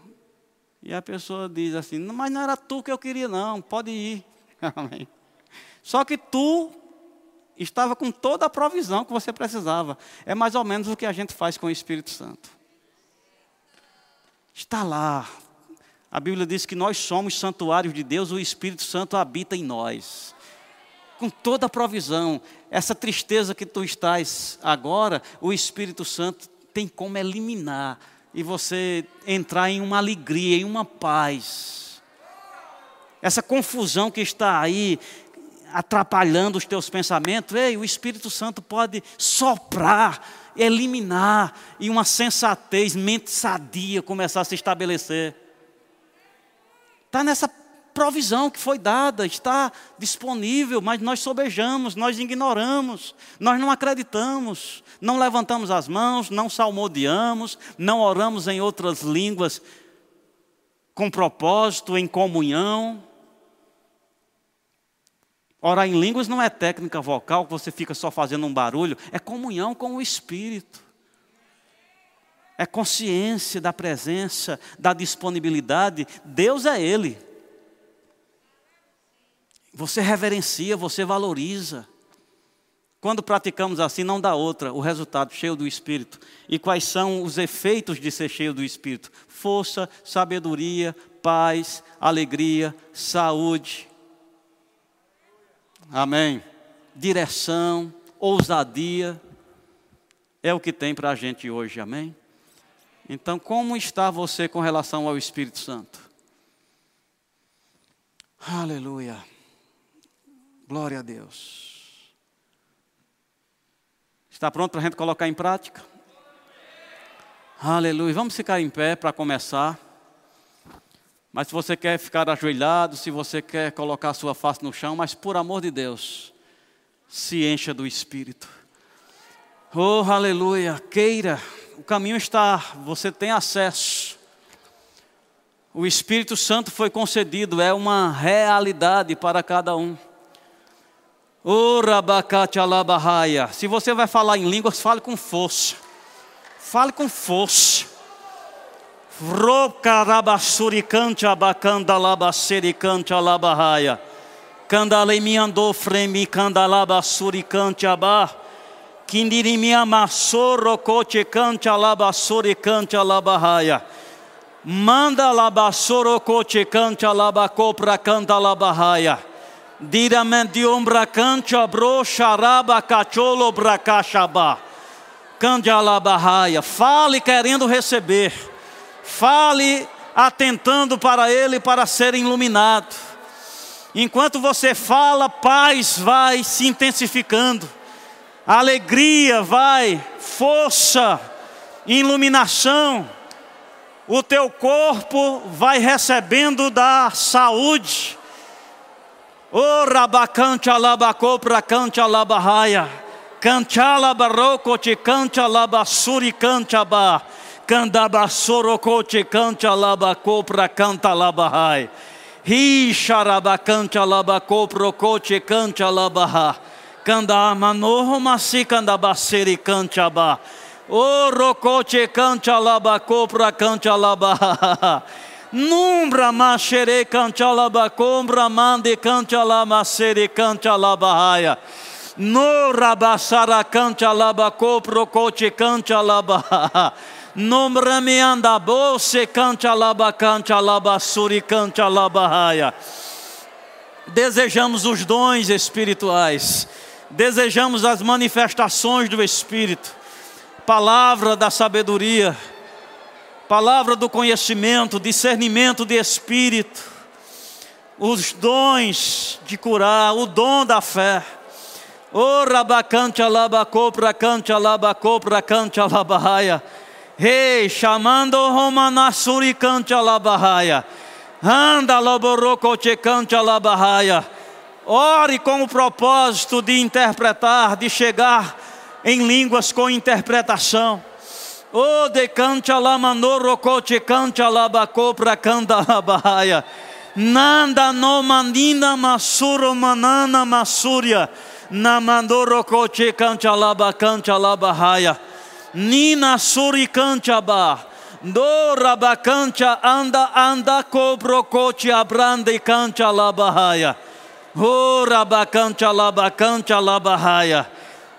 E a pessoa diz assim: Mas não era tu que eu queria, não, pode ir. Amém. Só que tu estava com toda a provisão que você precisava. É mais ou menos o que a gente faz com o Espírito Santo. Está lá. A Bíblia diz que nós somos santuários de Deus, o Espírito Santo habita em nós com toda a provisão. Essa tristeza que tu estás agora, o Espírito Santo tem como eliminar e você entrar em uma alegria, em uma paz. Essa confusão que está aí atrapalhando os teus pensamentos, ei, o Espírito Santo pode soprar, eliminar e uma sensatez, mente sadia começar a se estabelecer. Está nessa provisão que foi dada, está disponível, mas nós sobejamos, nós ignoramos, nós não acreditamos, não levantamos as mãos, não salmodiamos, não oramos em outras línguas com propósito, em comunhão. Orar em línguas não é técnica vocal que você fica só fazendo um barulho, é comunhão com o Espírito. É consciência da presença, da disponibilidade. Deus é Ele. Você reverencia, você valoriza. Quando praticamos assim, não dá outra, o resultado cheio do Espírito. E quais são os efeitos de ser cheio do Espírito? Força, sabedoria, paz, alegria, saúde. Amém. Direção, ousadia. É o que tem para a gente hoje, amém? Então, como está você com relação ao Espírito Santo? Aleluia. Glória a Deus. Está pronto para a gente colocar em prática? Aleluia. Vamos ficar em pé para começar. Mas se você quer ficar ajoelhado, se você quer colocar a sua face no chão, mas por amor de Deus, se encha do Espírito. Oh, aleluia, queira, o caminho está, você tem acesso. O Espírito Santo foi concedido, é uma realidade para cada um. Oh, Se você vai falar em línguas, fale com força. Fale com força. Rocarabassuricante abacanda labacericante alabahaya. Candalemi andou fremi candalabasuricante abah. Kindirimi amassoro coche cante alabasuricante alabahaya. Manda labassoro coche cante alabacopra canta alabahaya. Diramente ombra cante abro charaba cacholo bracachabá. Cande alabahaya. Fale querendo receber Fale atentando para Ele para ser iluminado. Enquanto você fala, paz vai se intensificando, alegria vai, força, iluminação. O teu corpo vai recebendo da saúde. O rabacante alabacô pra cante alabarraia. Canchala barroco te cante alabassuri cante abá. Candabassorocote canta labacopra canta labahai. Ri xarabacanta labacoprocote canta labaha. Candamanoho masi candabaceri canta ba. O rocote canta labacopra canta labaha. Numbra machere canta labacombra mande canta lamacere canta labahaia. No rabassara canta labacopro cote canta labaha. Nombrame anda bolse canta laba canta laba suri canta laba raia. Desejamos os dons espirituais. Desejamos as manifestações do Espírito. Palavra da sabedoria. Palavra do conhecimento, discernimento de espírito. Os dons de curar, o dom da fé. O rabacante alabacô pra cante alabacô pra cante alabahaia. Rei, chamando Romanasuri cante alabahaia. Anda laborocoche cante alabahaia. Ore com o propósito de interpretar, de chegar em línguas com interpretação. O de cante alamanorocoche cante alabacô pra canta alabahaia. Nanda no mandina masuro manana masuria. Namandorocoche cante alabacante alabahaia. Nina suricanchaba. Do rabacancha anda anda cobro coche abrande cancha labahaya. Ho rabacancha labacancha labahaya.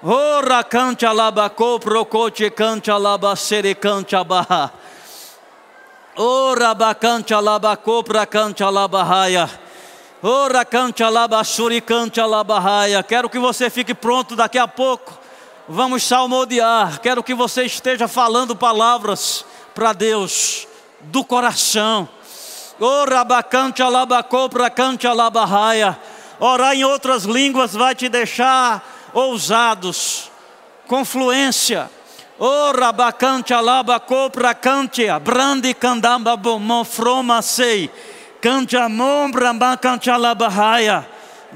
Ho racancha labaco procoche cancha labacere cancha baha. O rabacancha labaco pra cancha labahaya. Ora cancha labasuri cancha labahaya. Quero que você fique pronto daqui a pouco Vamos salmodiar. Quero que você esteja falando palavras para Deus do coração. Orabacante alabacô cante alabarraia. Orar em outras línguas vai te deixar ousados, com fluência. Orabacante alabacô cante brande candamba bomon froma sei. Cante amom bramba cante alabarraia.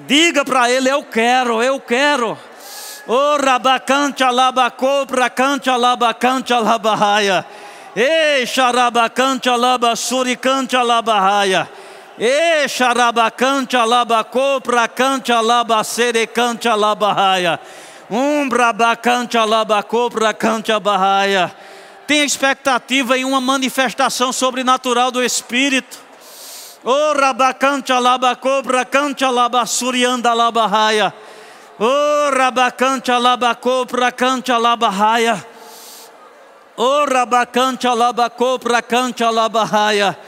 Diga para ele: Eu quero, eu quero. O rabacante alabacô, bracante alabacante alabahaia. E xarabacante alabasuricante alabahaia. E xarabacante alabacô, bracante alabacerecante alabahaia. Um brabacante alabacô, bracante alabahaia. Tem expectativa em uma manifestação sobrenatural do Espírito. O rabacante alabacô, bracante alabasurianda alabahaia. Oh, rabacante alabacô, pracante alabahaya. Oh, rabacante alabacô, pracante alabahaya.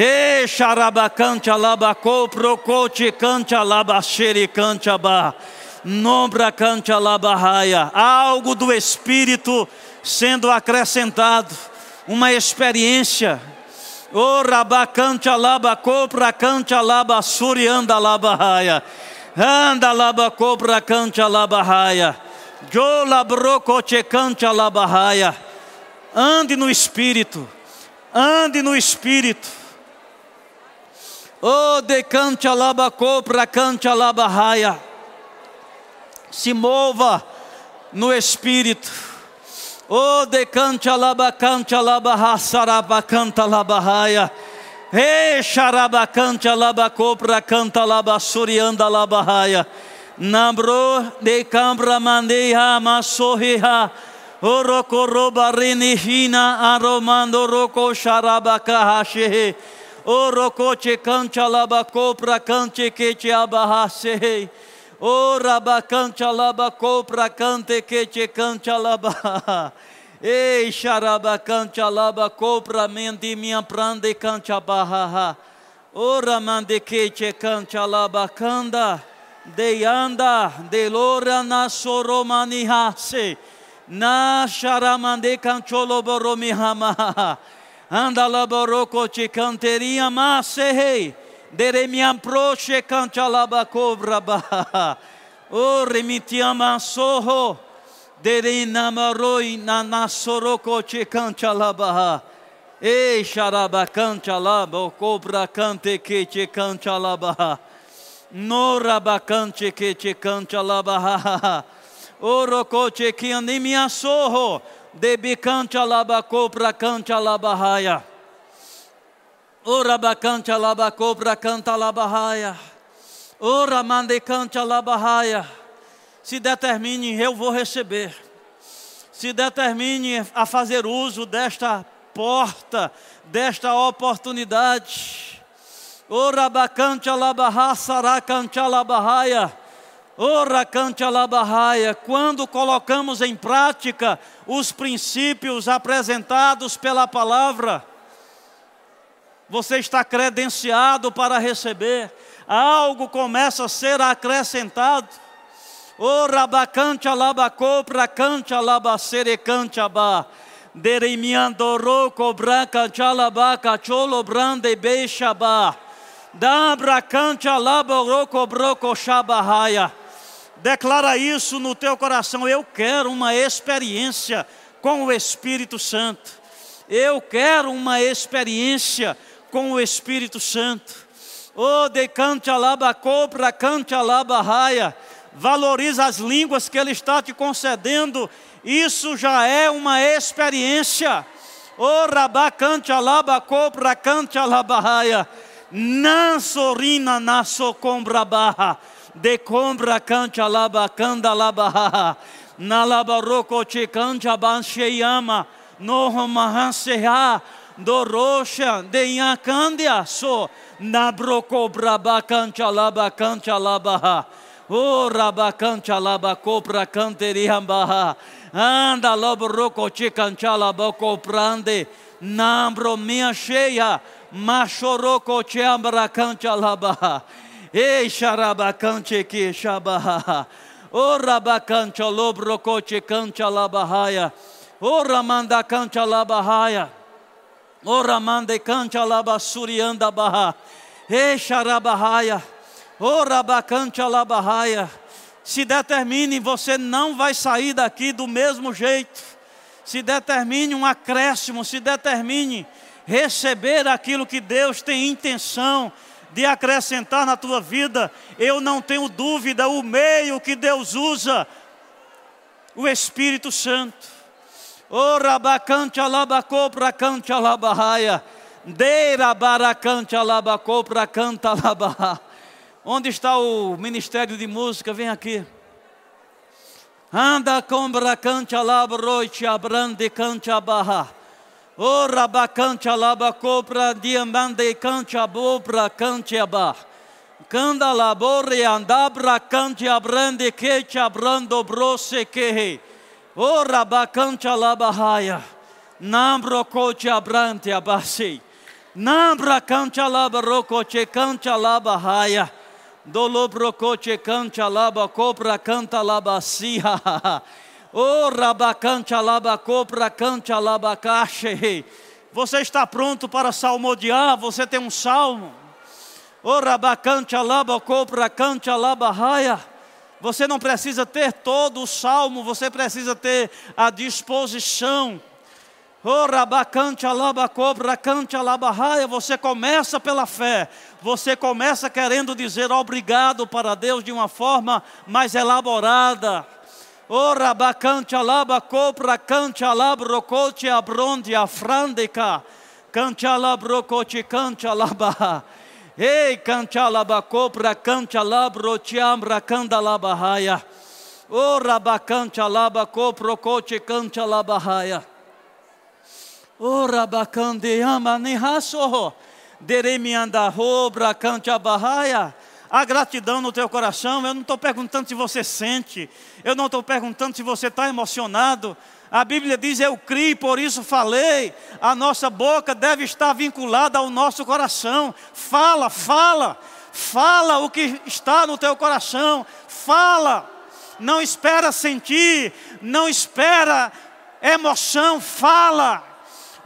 E xarabacante alabacô, procote cante alabaxere cante abá. Nombra cante alabahaya. Algo do Espírito sendo acrescentado. Uma experiência. Oh, rabacante alabacô, pracante alabahaya. Anda laba cobra canta labarraia. Jo labroco che canta labarraia. Ande no espírito. Ande no espírito. Oh, de cante alaba copra, cante alaba raia. Se mova no espírito. Oh, de cante alaba cante alaba raçaraba canta alaba raia. Ei, xarabacante alaba copra, canta alaba surianda alaba raia. Nambro de cambra mandeia masorriha. Orokoroba renihina aromando roko xarabacahashe. Orocoche cante alabacô pra cante que te abarrace. Ora bacante alabacô pra cante que te cante alaba. Ei, xarabacante alabacô pra mente minha prande cante abarra. Ora mande que te cante alabacanda. De anda, de lora na soromanihase. Na charamande cancholo boromihama. Anda laboroko te canteria masehei. Deremiam proche canchalaba cobra ba. O remitiama soho. Na nasoroko te canchalaba. E charaba canchalaba o cobra cante que te canchalaba. Nora bacante que te canchalaba. Oroco te que animia sorro de bicante alabacô para cante alabarraia. Ora bacante alabacô para canta alabarraia. Ora mande cante alabarraia. Se determine, eu vou receber. Se determine a fazer uso desta porta, desta oportunidade. Ora bacante alabarra, saracante alabarraia. Ora cante alabarraia, quando colocamos em prática os princípios apresentados pela palavra, você está credenciado para receber, algo começa a ser acrescentado. Ora bacante alabacô, cante alabacerecante abá. Derimiandoro cobranca chalabaca cholo brande beixabá. Dabra cante alaboroco broco chabarraia. Declara isso no teu coração. Eu quero uma experiência com o Espírito Santo. Eu quero uma experiência com o Espírito Santo. Oh, de cante alaba cobra, cante alaba raia. Valoriza as línguas que Ele está te concedendo. Isso já é uma experiência. Oh, rabacante alaba cobra, cante alaba raia. Não sorina na socombra barra de combra cante alaba canda laba na laba roko che cante abansheyama no mahanseha do rocha de yakandia so. Na broko braba cante alaba cante alaba o cante alaba copra canteriamba anda lobo roko che cante alaba coprande. Nambro minha cheia machoroko che ambra cante alaba Ei, xarabacante que xabaha. O rabacante alobrocote cante alabahaia. O ramandacante alabahaia. O ramande cante alabassurianda barra. Ei, xarabahaia. O rabacante alabahaia. Se determine, você não vai sair daqui do mesmo jeito. Se determine um acréscimo, se determine receber aquilo que Deus tem intenção de acrescentar na tua vida, eu não tenho dúvida, o meio que Deus usa, o Espírito Santo. O rabacante alabacô pra cante alabarraia. Deira baracante alabacô pra canta alabarra. Onde está o ministério de música? Vem aqui. Anda com bracante alabroite abrande cante abarra. O rabacante alabacopra diamande cante abobra cante abar. Canda labore andabra cante abrande queche abrando brose quehe. O rabacante alabahaya. Nambro coche abrante abasi. Nambra cante alabarocoche cante alabahaya. Dolobro coche cante alabacopra canta alabacia. Oh, rabacante alabacopra cante alabacache. Você está pronto para salmodiar? Você tem um salmo? Oh, rabacante alabacopra cante alabarraia. Você não precisa ter todo o salmo, você precisa ter a disposição Você começa pela fé, você começa querendo dizer obrigado para Deus de uma forma mais elaborada. Ora bacante alaba copra cante alabrocote abronde afrandeca cante alabrocote cante alaba ei cante alaba copra cante alabrote ambra canda labahaya ora bacante alaba coprocote cante alabahaya Ora bacande ama nem raso. Deremianda robra cante abarraia. A gratidão no teu coração, eu não estou perguntando se você sente, eu não estou perguntando se você está emocionado. A Bíblia diz: Eu criei, por isso falei. A nossa boca deve estar vinculada ao nosso coração. Fala, fala, fala o que está no teu coração. Fala, não espera sentir, não espera emoção, fala.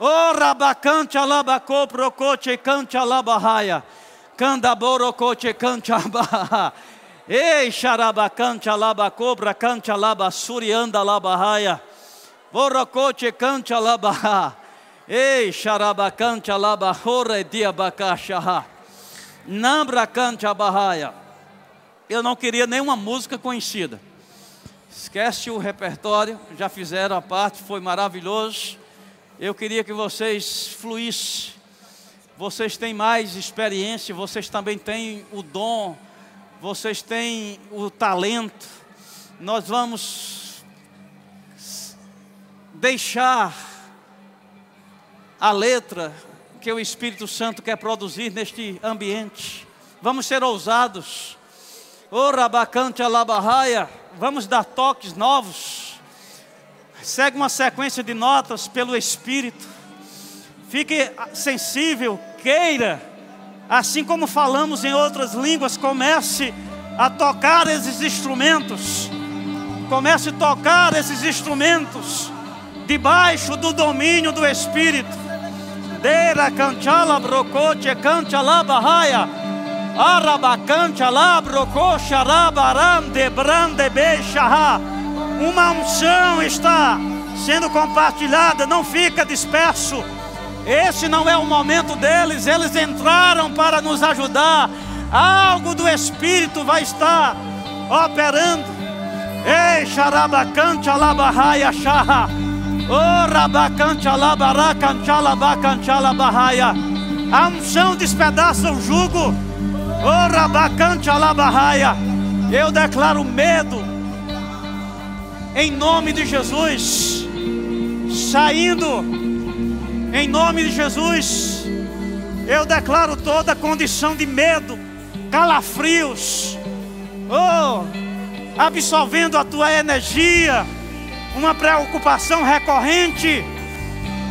Oh, rabacante alabacô, procote, cante alabahaya. Candaborocote, cante abaha. Ei, xarabacante alabacobra, cante alabassuri, anda alabahaya. Borocote, cante alabaha. Ei, xarabacante alabahora, diabacaxaha. Nambra cante abahaya. Eu não queria nenhuma música conhecida. Esquece o repertório, já fizeram a parte, foi maravilhoso. Eu queria que vocês fluíssem. Vocês têm mais experiência, vocês também têm o dom, vocês têm o talento. Nós vamos deixar a letra que o Espírito Santo quer produzir neste ambiente. Vamos ser ousados. Ora alabarraia. Vamos dar toques novos Segue uma sequência de notas pelo Espírito. Fique sensível, queira. Assim como falamos em outras línguas, comece a tocar esses instrumentos. Comece a tocar esses instrumentos debaixo do domínio do Espírito. Deira canchala brocote canchala barraia. Arabacante alabrococha arabaram de brande beixarra. Uma unção está sendo compartilhada, não fica disperso. Esse não é o momento deles, eles entraram para nos ajudar. Algo do Espírito vai estar operando. Ei, xarabacante alabarraia xarra. Oh, rabacante alabaracan chalabacan chalabarraia. A unção despedaça o jugo. Oh, rabacante alabarraia. Eu declaro medo em nome de Jesus, saindo, em nome de Jesus, eu declaro toda condição de medo, calafrios, oh, absorvendo a tua energia, uma preocupação recorrente.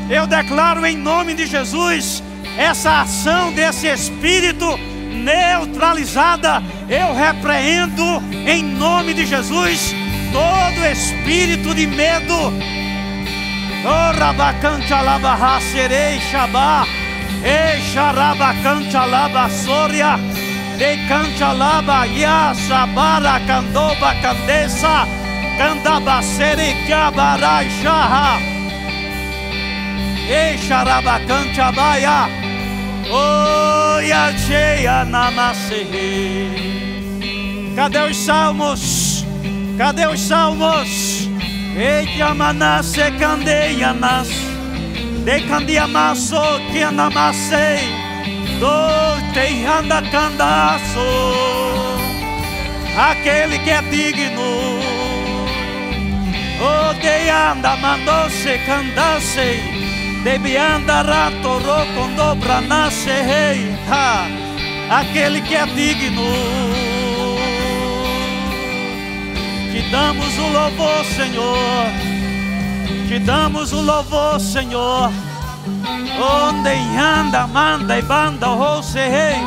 Eu declaro em nome de Jesus essa ação desse espírito neutralizada. Eu repreendo em nome de Jesus todo espírito de medo. Oh, rabacante alabarra serei xabá. Ei, xarabacante alabassória. De cante alaba ya sabara candoba candeça. Candabacere cabarai xarra. Ei, xarabacante abaia. Ya cheia namase. Cadê os salmos? Cadê os salmos? Eja manase candeia nas de candia maso que anamase do te anda candaço aquele que é digno. O de anda mandou se candasse deve andar a toro com dobra nasce rei aquele que é digno te damos o louvor, Senhor. Te damos o louvor, Senhor. Onde anda, manda e banda o rei.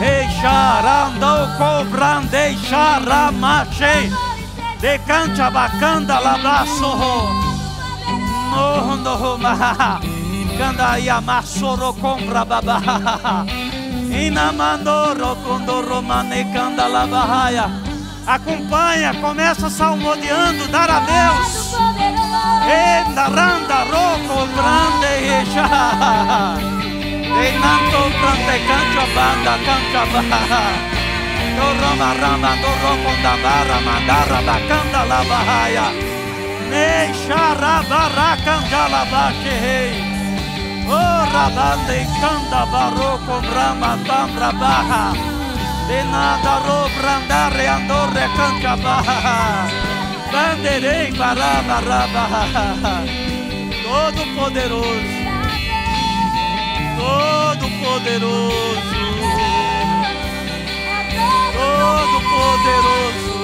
Ei, charanda, o cobrande, charamache. De cancha bacanda, labraço. No, no, ma. Canda e amassoro compra babá. Inamandoro, condoro, mane, canda, labarraia. Acompanha, começa salmodiando, dar a Deus. Endaranda roko grande isha. Enanto grande cancha banda cancha baha. Do rama rama do roko da bara mandara bakanda la bahaya. Ne shara barakanda la bache. Oh rabande kanda baroko rama tambra baha. Denada ro brandare andore cancha baha. Banderei baraba raba. Todo poderoso. Todo poderoso. Todo poderoso.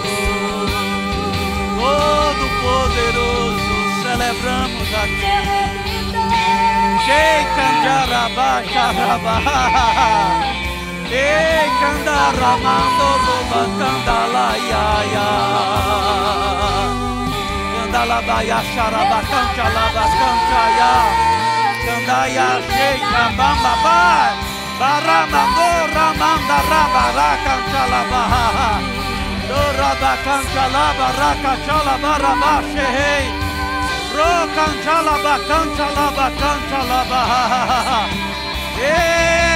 Todo poderoso. Celebramos aqui. E canta ramando roba canta la ya ya Canta la ba ya sharaba canta la ba canta ya Canta ya sheika bamba ba Baramando ramanda rabara canta la ba Doraba canta la baraka chala baraba shehei Ro canta la ba canta la ba canta la ba Hey!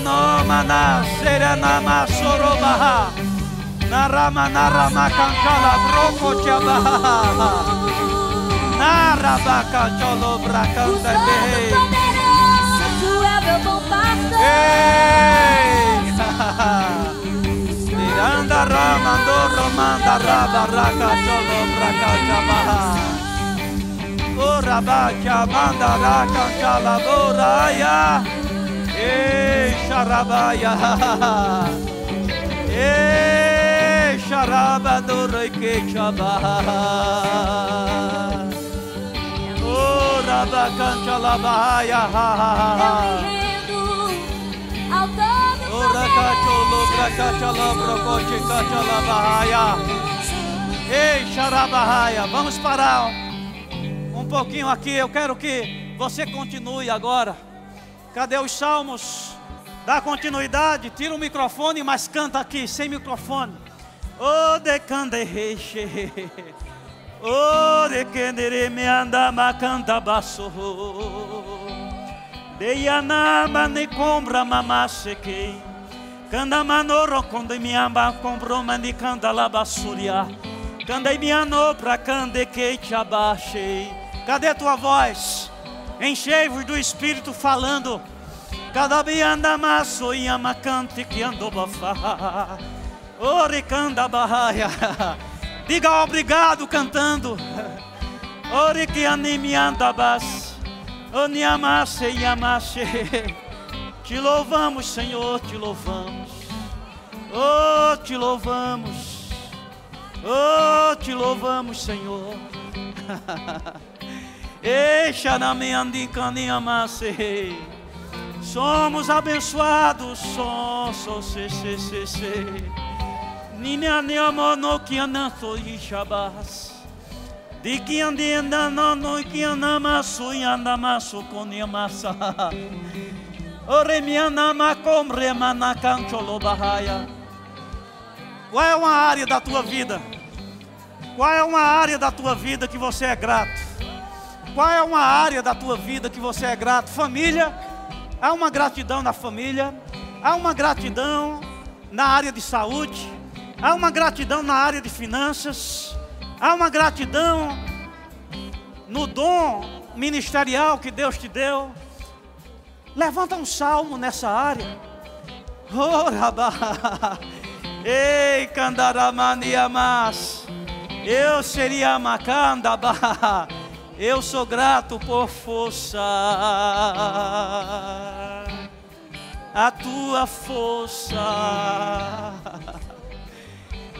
Nanoma na serenama sorobaha, narama narama cancala broco chabaha, narabaca cholo bracanta behei. Ei, Miranda ramando romanda raba raka cholo braka chabaha. Ora bacha manda raka chala boraya. Ei, charabaya. Ei, charaba do reike chabaha. Ora bahaya. Ora cacholo bracachala brocote cachala bahaya. Ei, xarabahaya, vamos parar um pouquinho aqui. Eu quero que você continue agora. Cadê os salmos? Dá continuidade, tira o microfone, mas canta aqui, sem microfone. Oh, de candereche. Oh, de kendere me anda macanta basso. Deyanamba ne compra mamaseke. Kanda manoro quando mi amba comprou mani kanda labassuria. Kanda mi ano pra kande que te abaixei. Cadê tua voz? Enchei-vos do Espírito falando. Cada bianda maço e amacante que andou bafá. Oricanda barraia. Diga obrigado cantando. Ori que anime anda bas. Oniamasse e amasse. Te louvamos, Senhor, te louvamos. Oh, te louvamos. Oh, te louvamos, Senhor. Eixa na. Somos abençoados, som, so, se, se, se, se. Ninya ne amono que ananto e shabas. Di que ande andando que anamasu e andamasu com Qual é uma área da tua vida? Qual é uma área da tua vida que você é grato? Qual é uma área da tua vida que você é grato? Família, há uma gratidão na família, há uma gratidão na área de saúde, há uma gratidão na área de finanças, há uma gratidão no dom ministerial que Deus te deu. Levanta um salmo nessa área. Rabá. Ei, candaramaniamas. Eu seria macandaba. Eu sou grato por força. A tua força.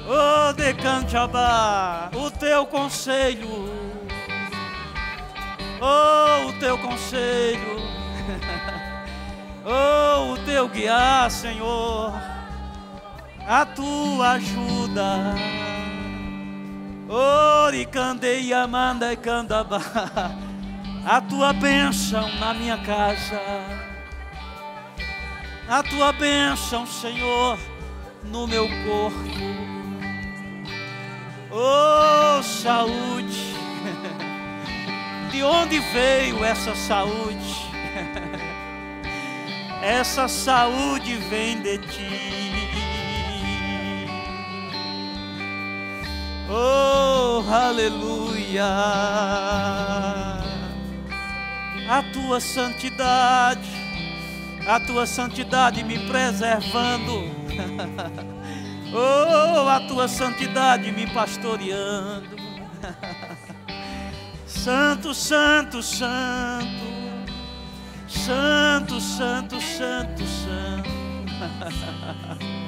Oh, decantiabá, o teu conselho. Oh, o teu conselho. Oh, o teu guiar, Senhor. A tua ajuda. Oricandeia, manda e candaba. A tua bênção na minha casa. a tua bênção, Senhor, no meu corpo. Oh, saúde. De onde veio essa saúde? Essa saúde vem de ti. Oh, aleluia. A tua santidade, a tua santidade me preservando. oh, a tua santidade me pastoreando. santo, santo, santo. Santo, santo, santo, santo.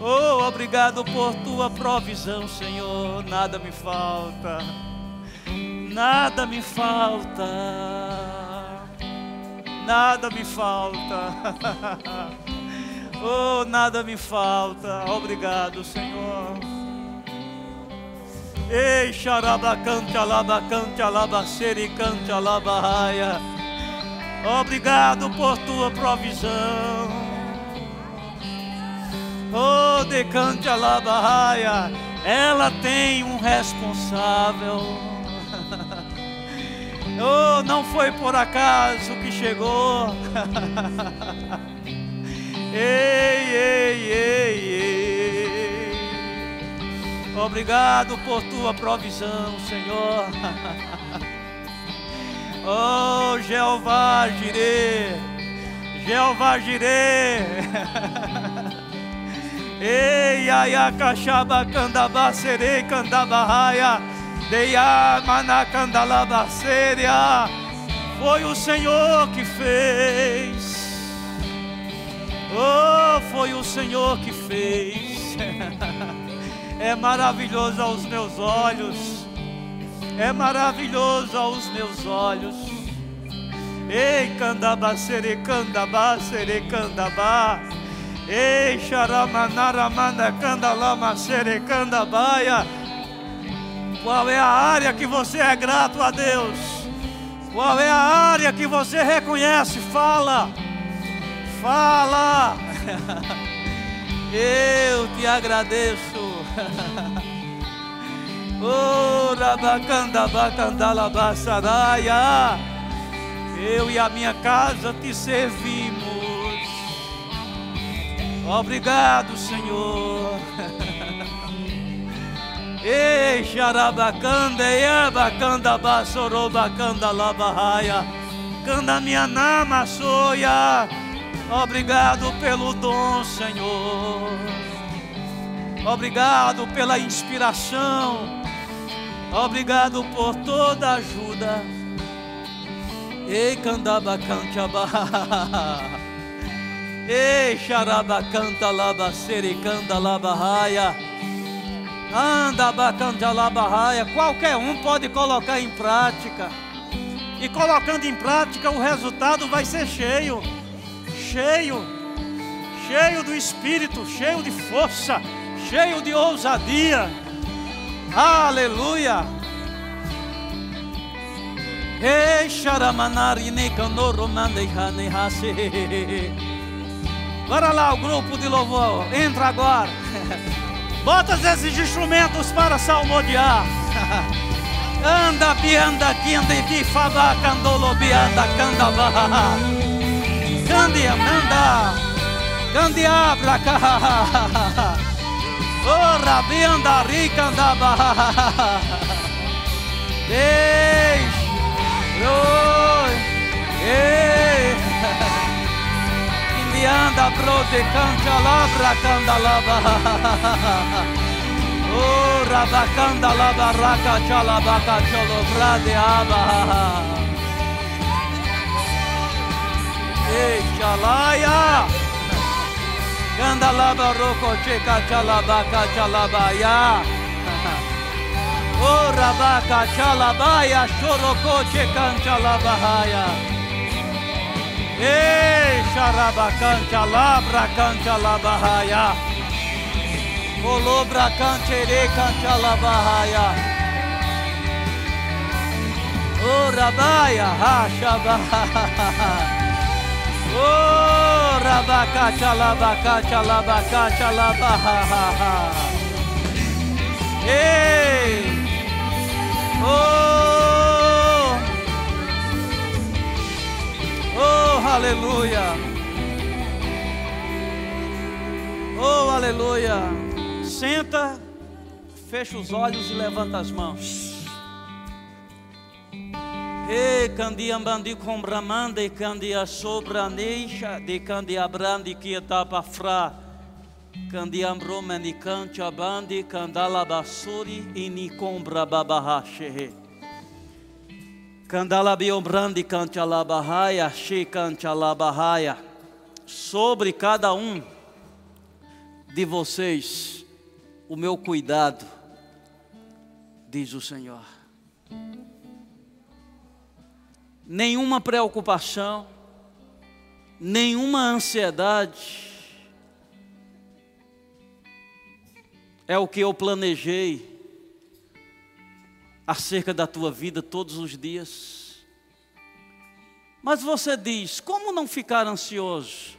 Oh, obrigado por tua provisão, Senhor. Nada me falta, nada me falta, nada me falta. Oh, nada me falta. Obrigado, Senhor. Ei, xarabacante, alabacante, alabacere, cante, alabaia. Obrigado por tua provisão. Oh, decante alabaia, ela tem um responsável. oh, não foi por acaso que chegou. ei, ei, ei, ei. Obrigado por tua provisão, Senhor. oh, Jeová Jireh, Jeová Jireh. Ei, aia, cachaba, candaba, serei, candaba, raia, deia, manacandalaba, seria. Foi o Senhor que fez. Oh, foi o Senhor que fez. É maravilhoso aos meus olhos. É maravilhoso aos meus olhos. Ei, candaba, sere, candaba, sere, candaba. Ei, xaramanaramana, candalama, serecandabaia. Qual é a área que você é grato a Deus? Qual é a área que você reconhece? Fala, fala. Eu te agradeço. Oh. Eu e a minha casa te servimos. Obrigado, Senhor. Ei, xarabacanda, iabacanda, basorobacanda, labarraia. Canda minha nama, soia. Obrigado pelo dom, Senhor. Obrigado pela inspiração. Obrigado por toda ajuda. Ei, candabacante, abarra. Ei, xaraba canta laba sericanda laba raia. Anda bacanta laba raia. Qualquer um pode colocar em prática. E colocando em prática, o resultado vai ser cheio. Cheio. Cheio do espírito, cheio de força, cheio de ousadia. Aleluia. Bora lá, o grupo de louvor. Entra agora. Bota esses instrumentos para salmodiar. Anda, bianda, quinda e faba, candolo, bianda, candaba. Candia, manda. Candia, pra cá. Ora, bianda, rica, andaba. Deixa. Oi. Ei anda brote canta labra canda lava. Oh rabacanda lava raca chalabaca cholo brade aba. Ei chalaya. Canda lava roco checa chalabaca chalabaya. Oh rabaca chalabaya choroco checa labahaya. Ei, xarabacante, alabra, cante, alabahaya. Colobra, cante, ere, cante, alabahaya. O rabaia, racha, Oh, Alabaca, alabaca, alabaca, alabaha. Ei! Oh! Oh, aleluia! Oh, aleluia! Senta, fecha os olhos e levanta as mãos. E candia bandi com bramanda e candia sobra neixa de brandi que etapa fra. Candia broma ni cantia bandi candala basuri e ni combra babahache candala biombrandi labahaia che cantia labahaia. Sobre cada um de vocês o meu cuidado diz o Senhor nenhuma preocupação, nenhuma ansiedade. É o que eu planejei acerca da tua vida todos os dias. Mas você diz: como não ficar ansioso?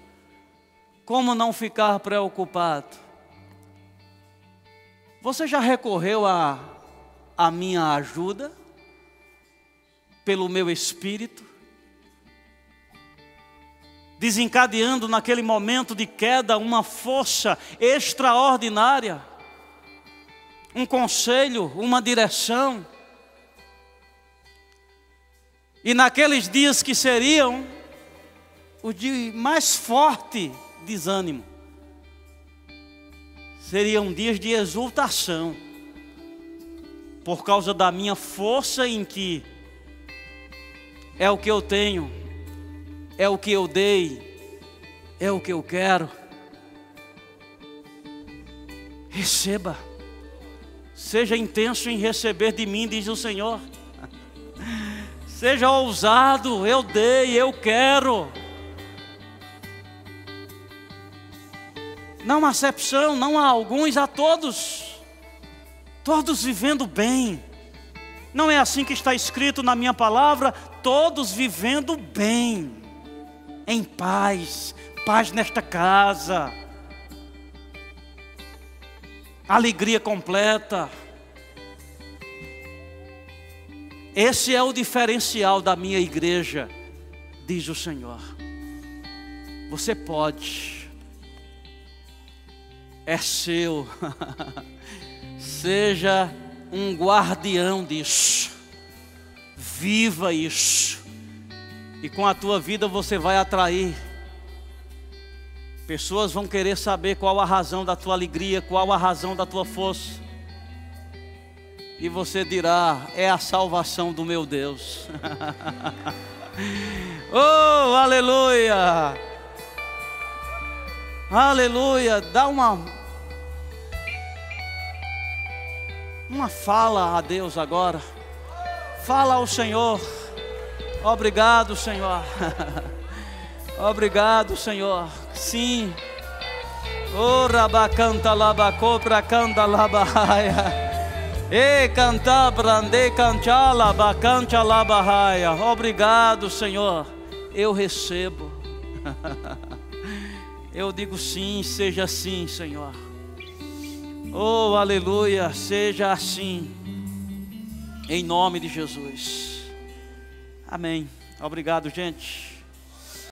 Como não ficar preocupado? Você já recorreu à a, a minha ajuda? Pelo meu espírito, desencadeando naquele momento de queda uma força extraordinária, um conselho, uma direção. E naqueles dias que seriam o de mais forte desânimo, seriam dias de exultação, por causa da minha força em que é o que eu tenho, é o que eu dei, é o que eu quero. Receba, seja intenso em receber de mim, diz o Senhor. Seja ousado, eu dei, eu quero. Não há acepção, não há alguns, há todos. Todos vivendo bem. Não é assim que está escrito na minha palavra, todos vivendo bem, em paz, paz nesta casa, alegria completa. Esse é o diferencial da minha igreja, diz o Senhor. Você pode, é seu, seja um guardião disso. Viva isso. E com a tua vida você vai atrair. Pessoas vão querer saber qual a razão da tua alegria, qual a razão da tua força. E você dirá: é a salvação do meu Deus. oh, aleluia! Aleluia! Dá uma uma fala a Deus agora. Fala ao Senhor. Obrigado, Senhor. Obrigado, Senhor. Sim. Ora bacanta labacopra canta labahaia. E canta brande canchala bacanta labahaia. Obrigado, Senhor. Eu recebo. Eu digo sim, seja assim, Senhor. Oh, aleluia, seja assim. Em nome de Jesus. Amém. Obrigado, gente.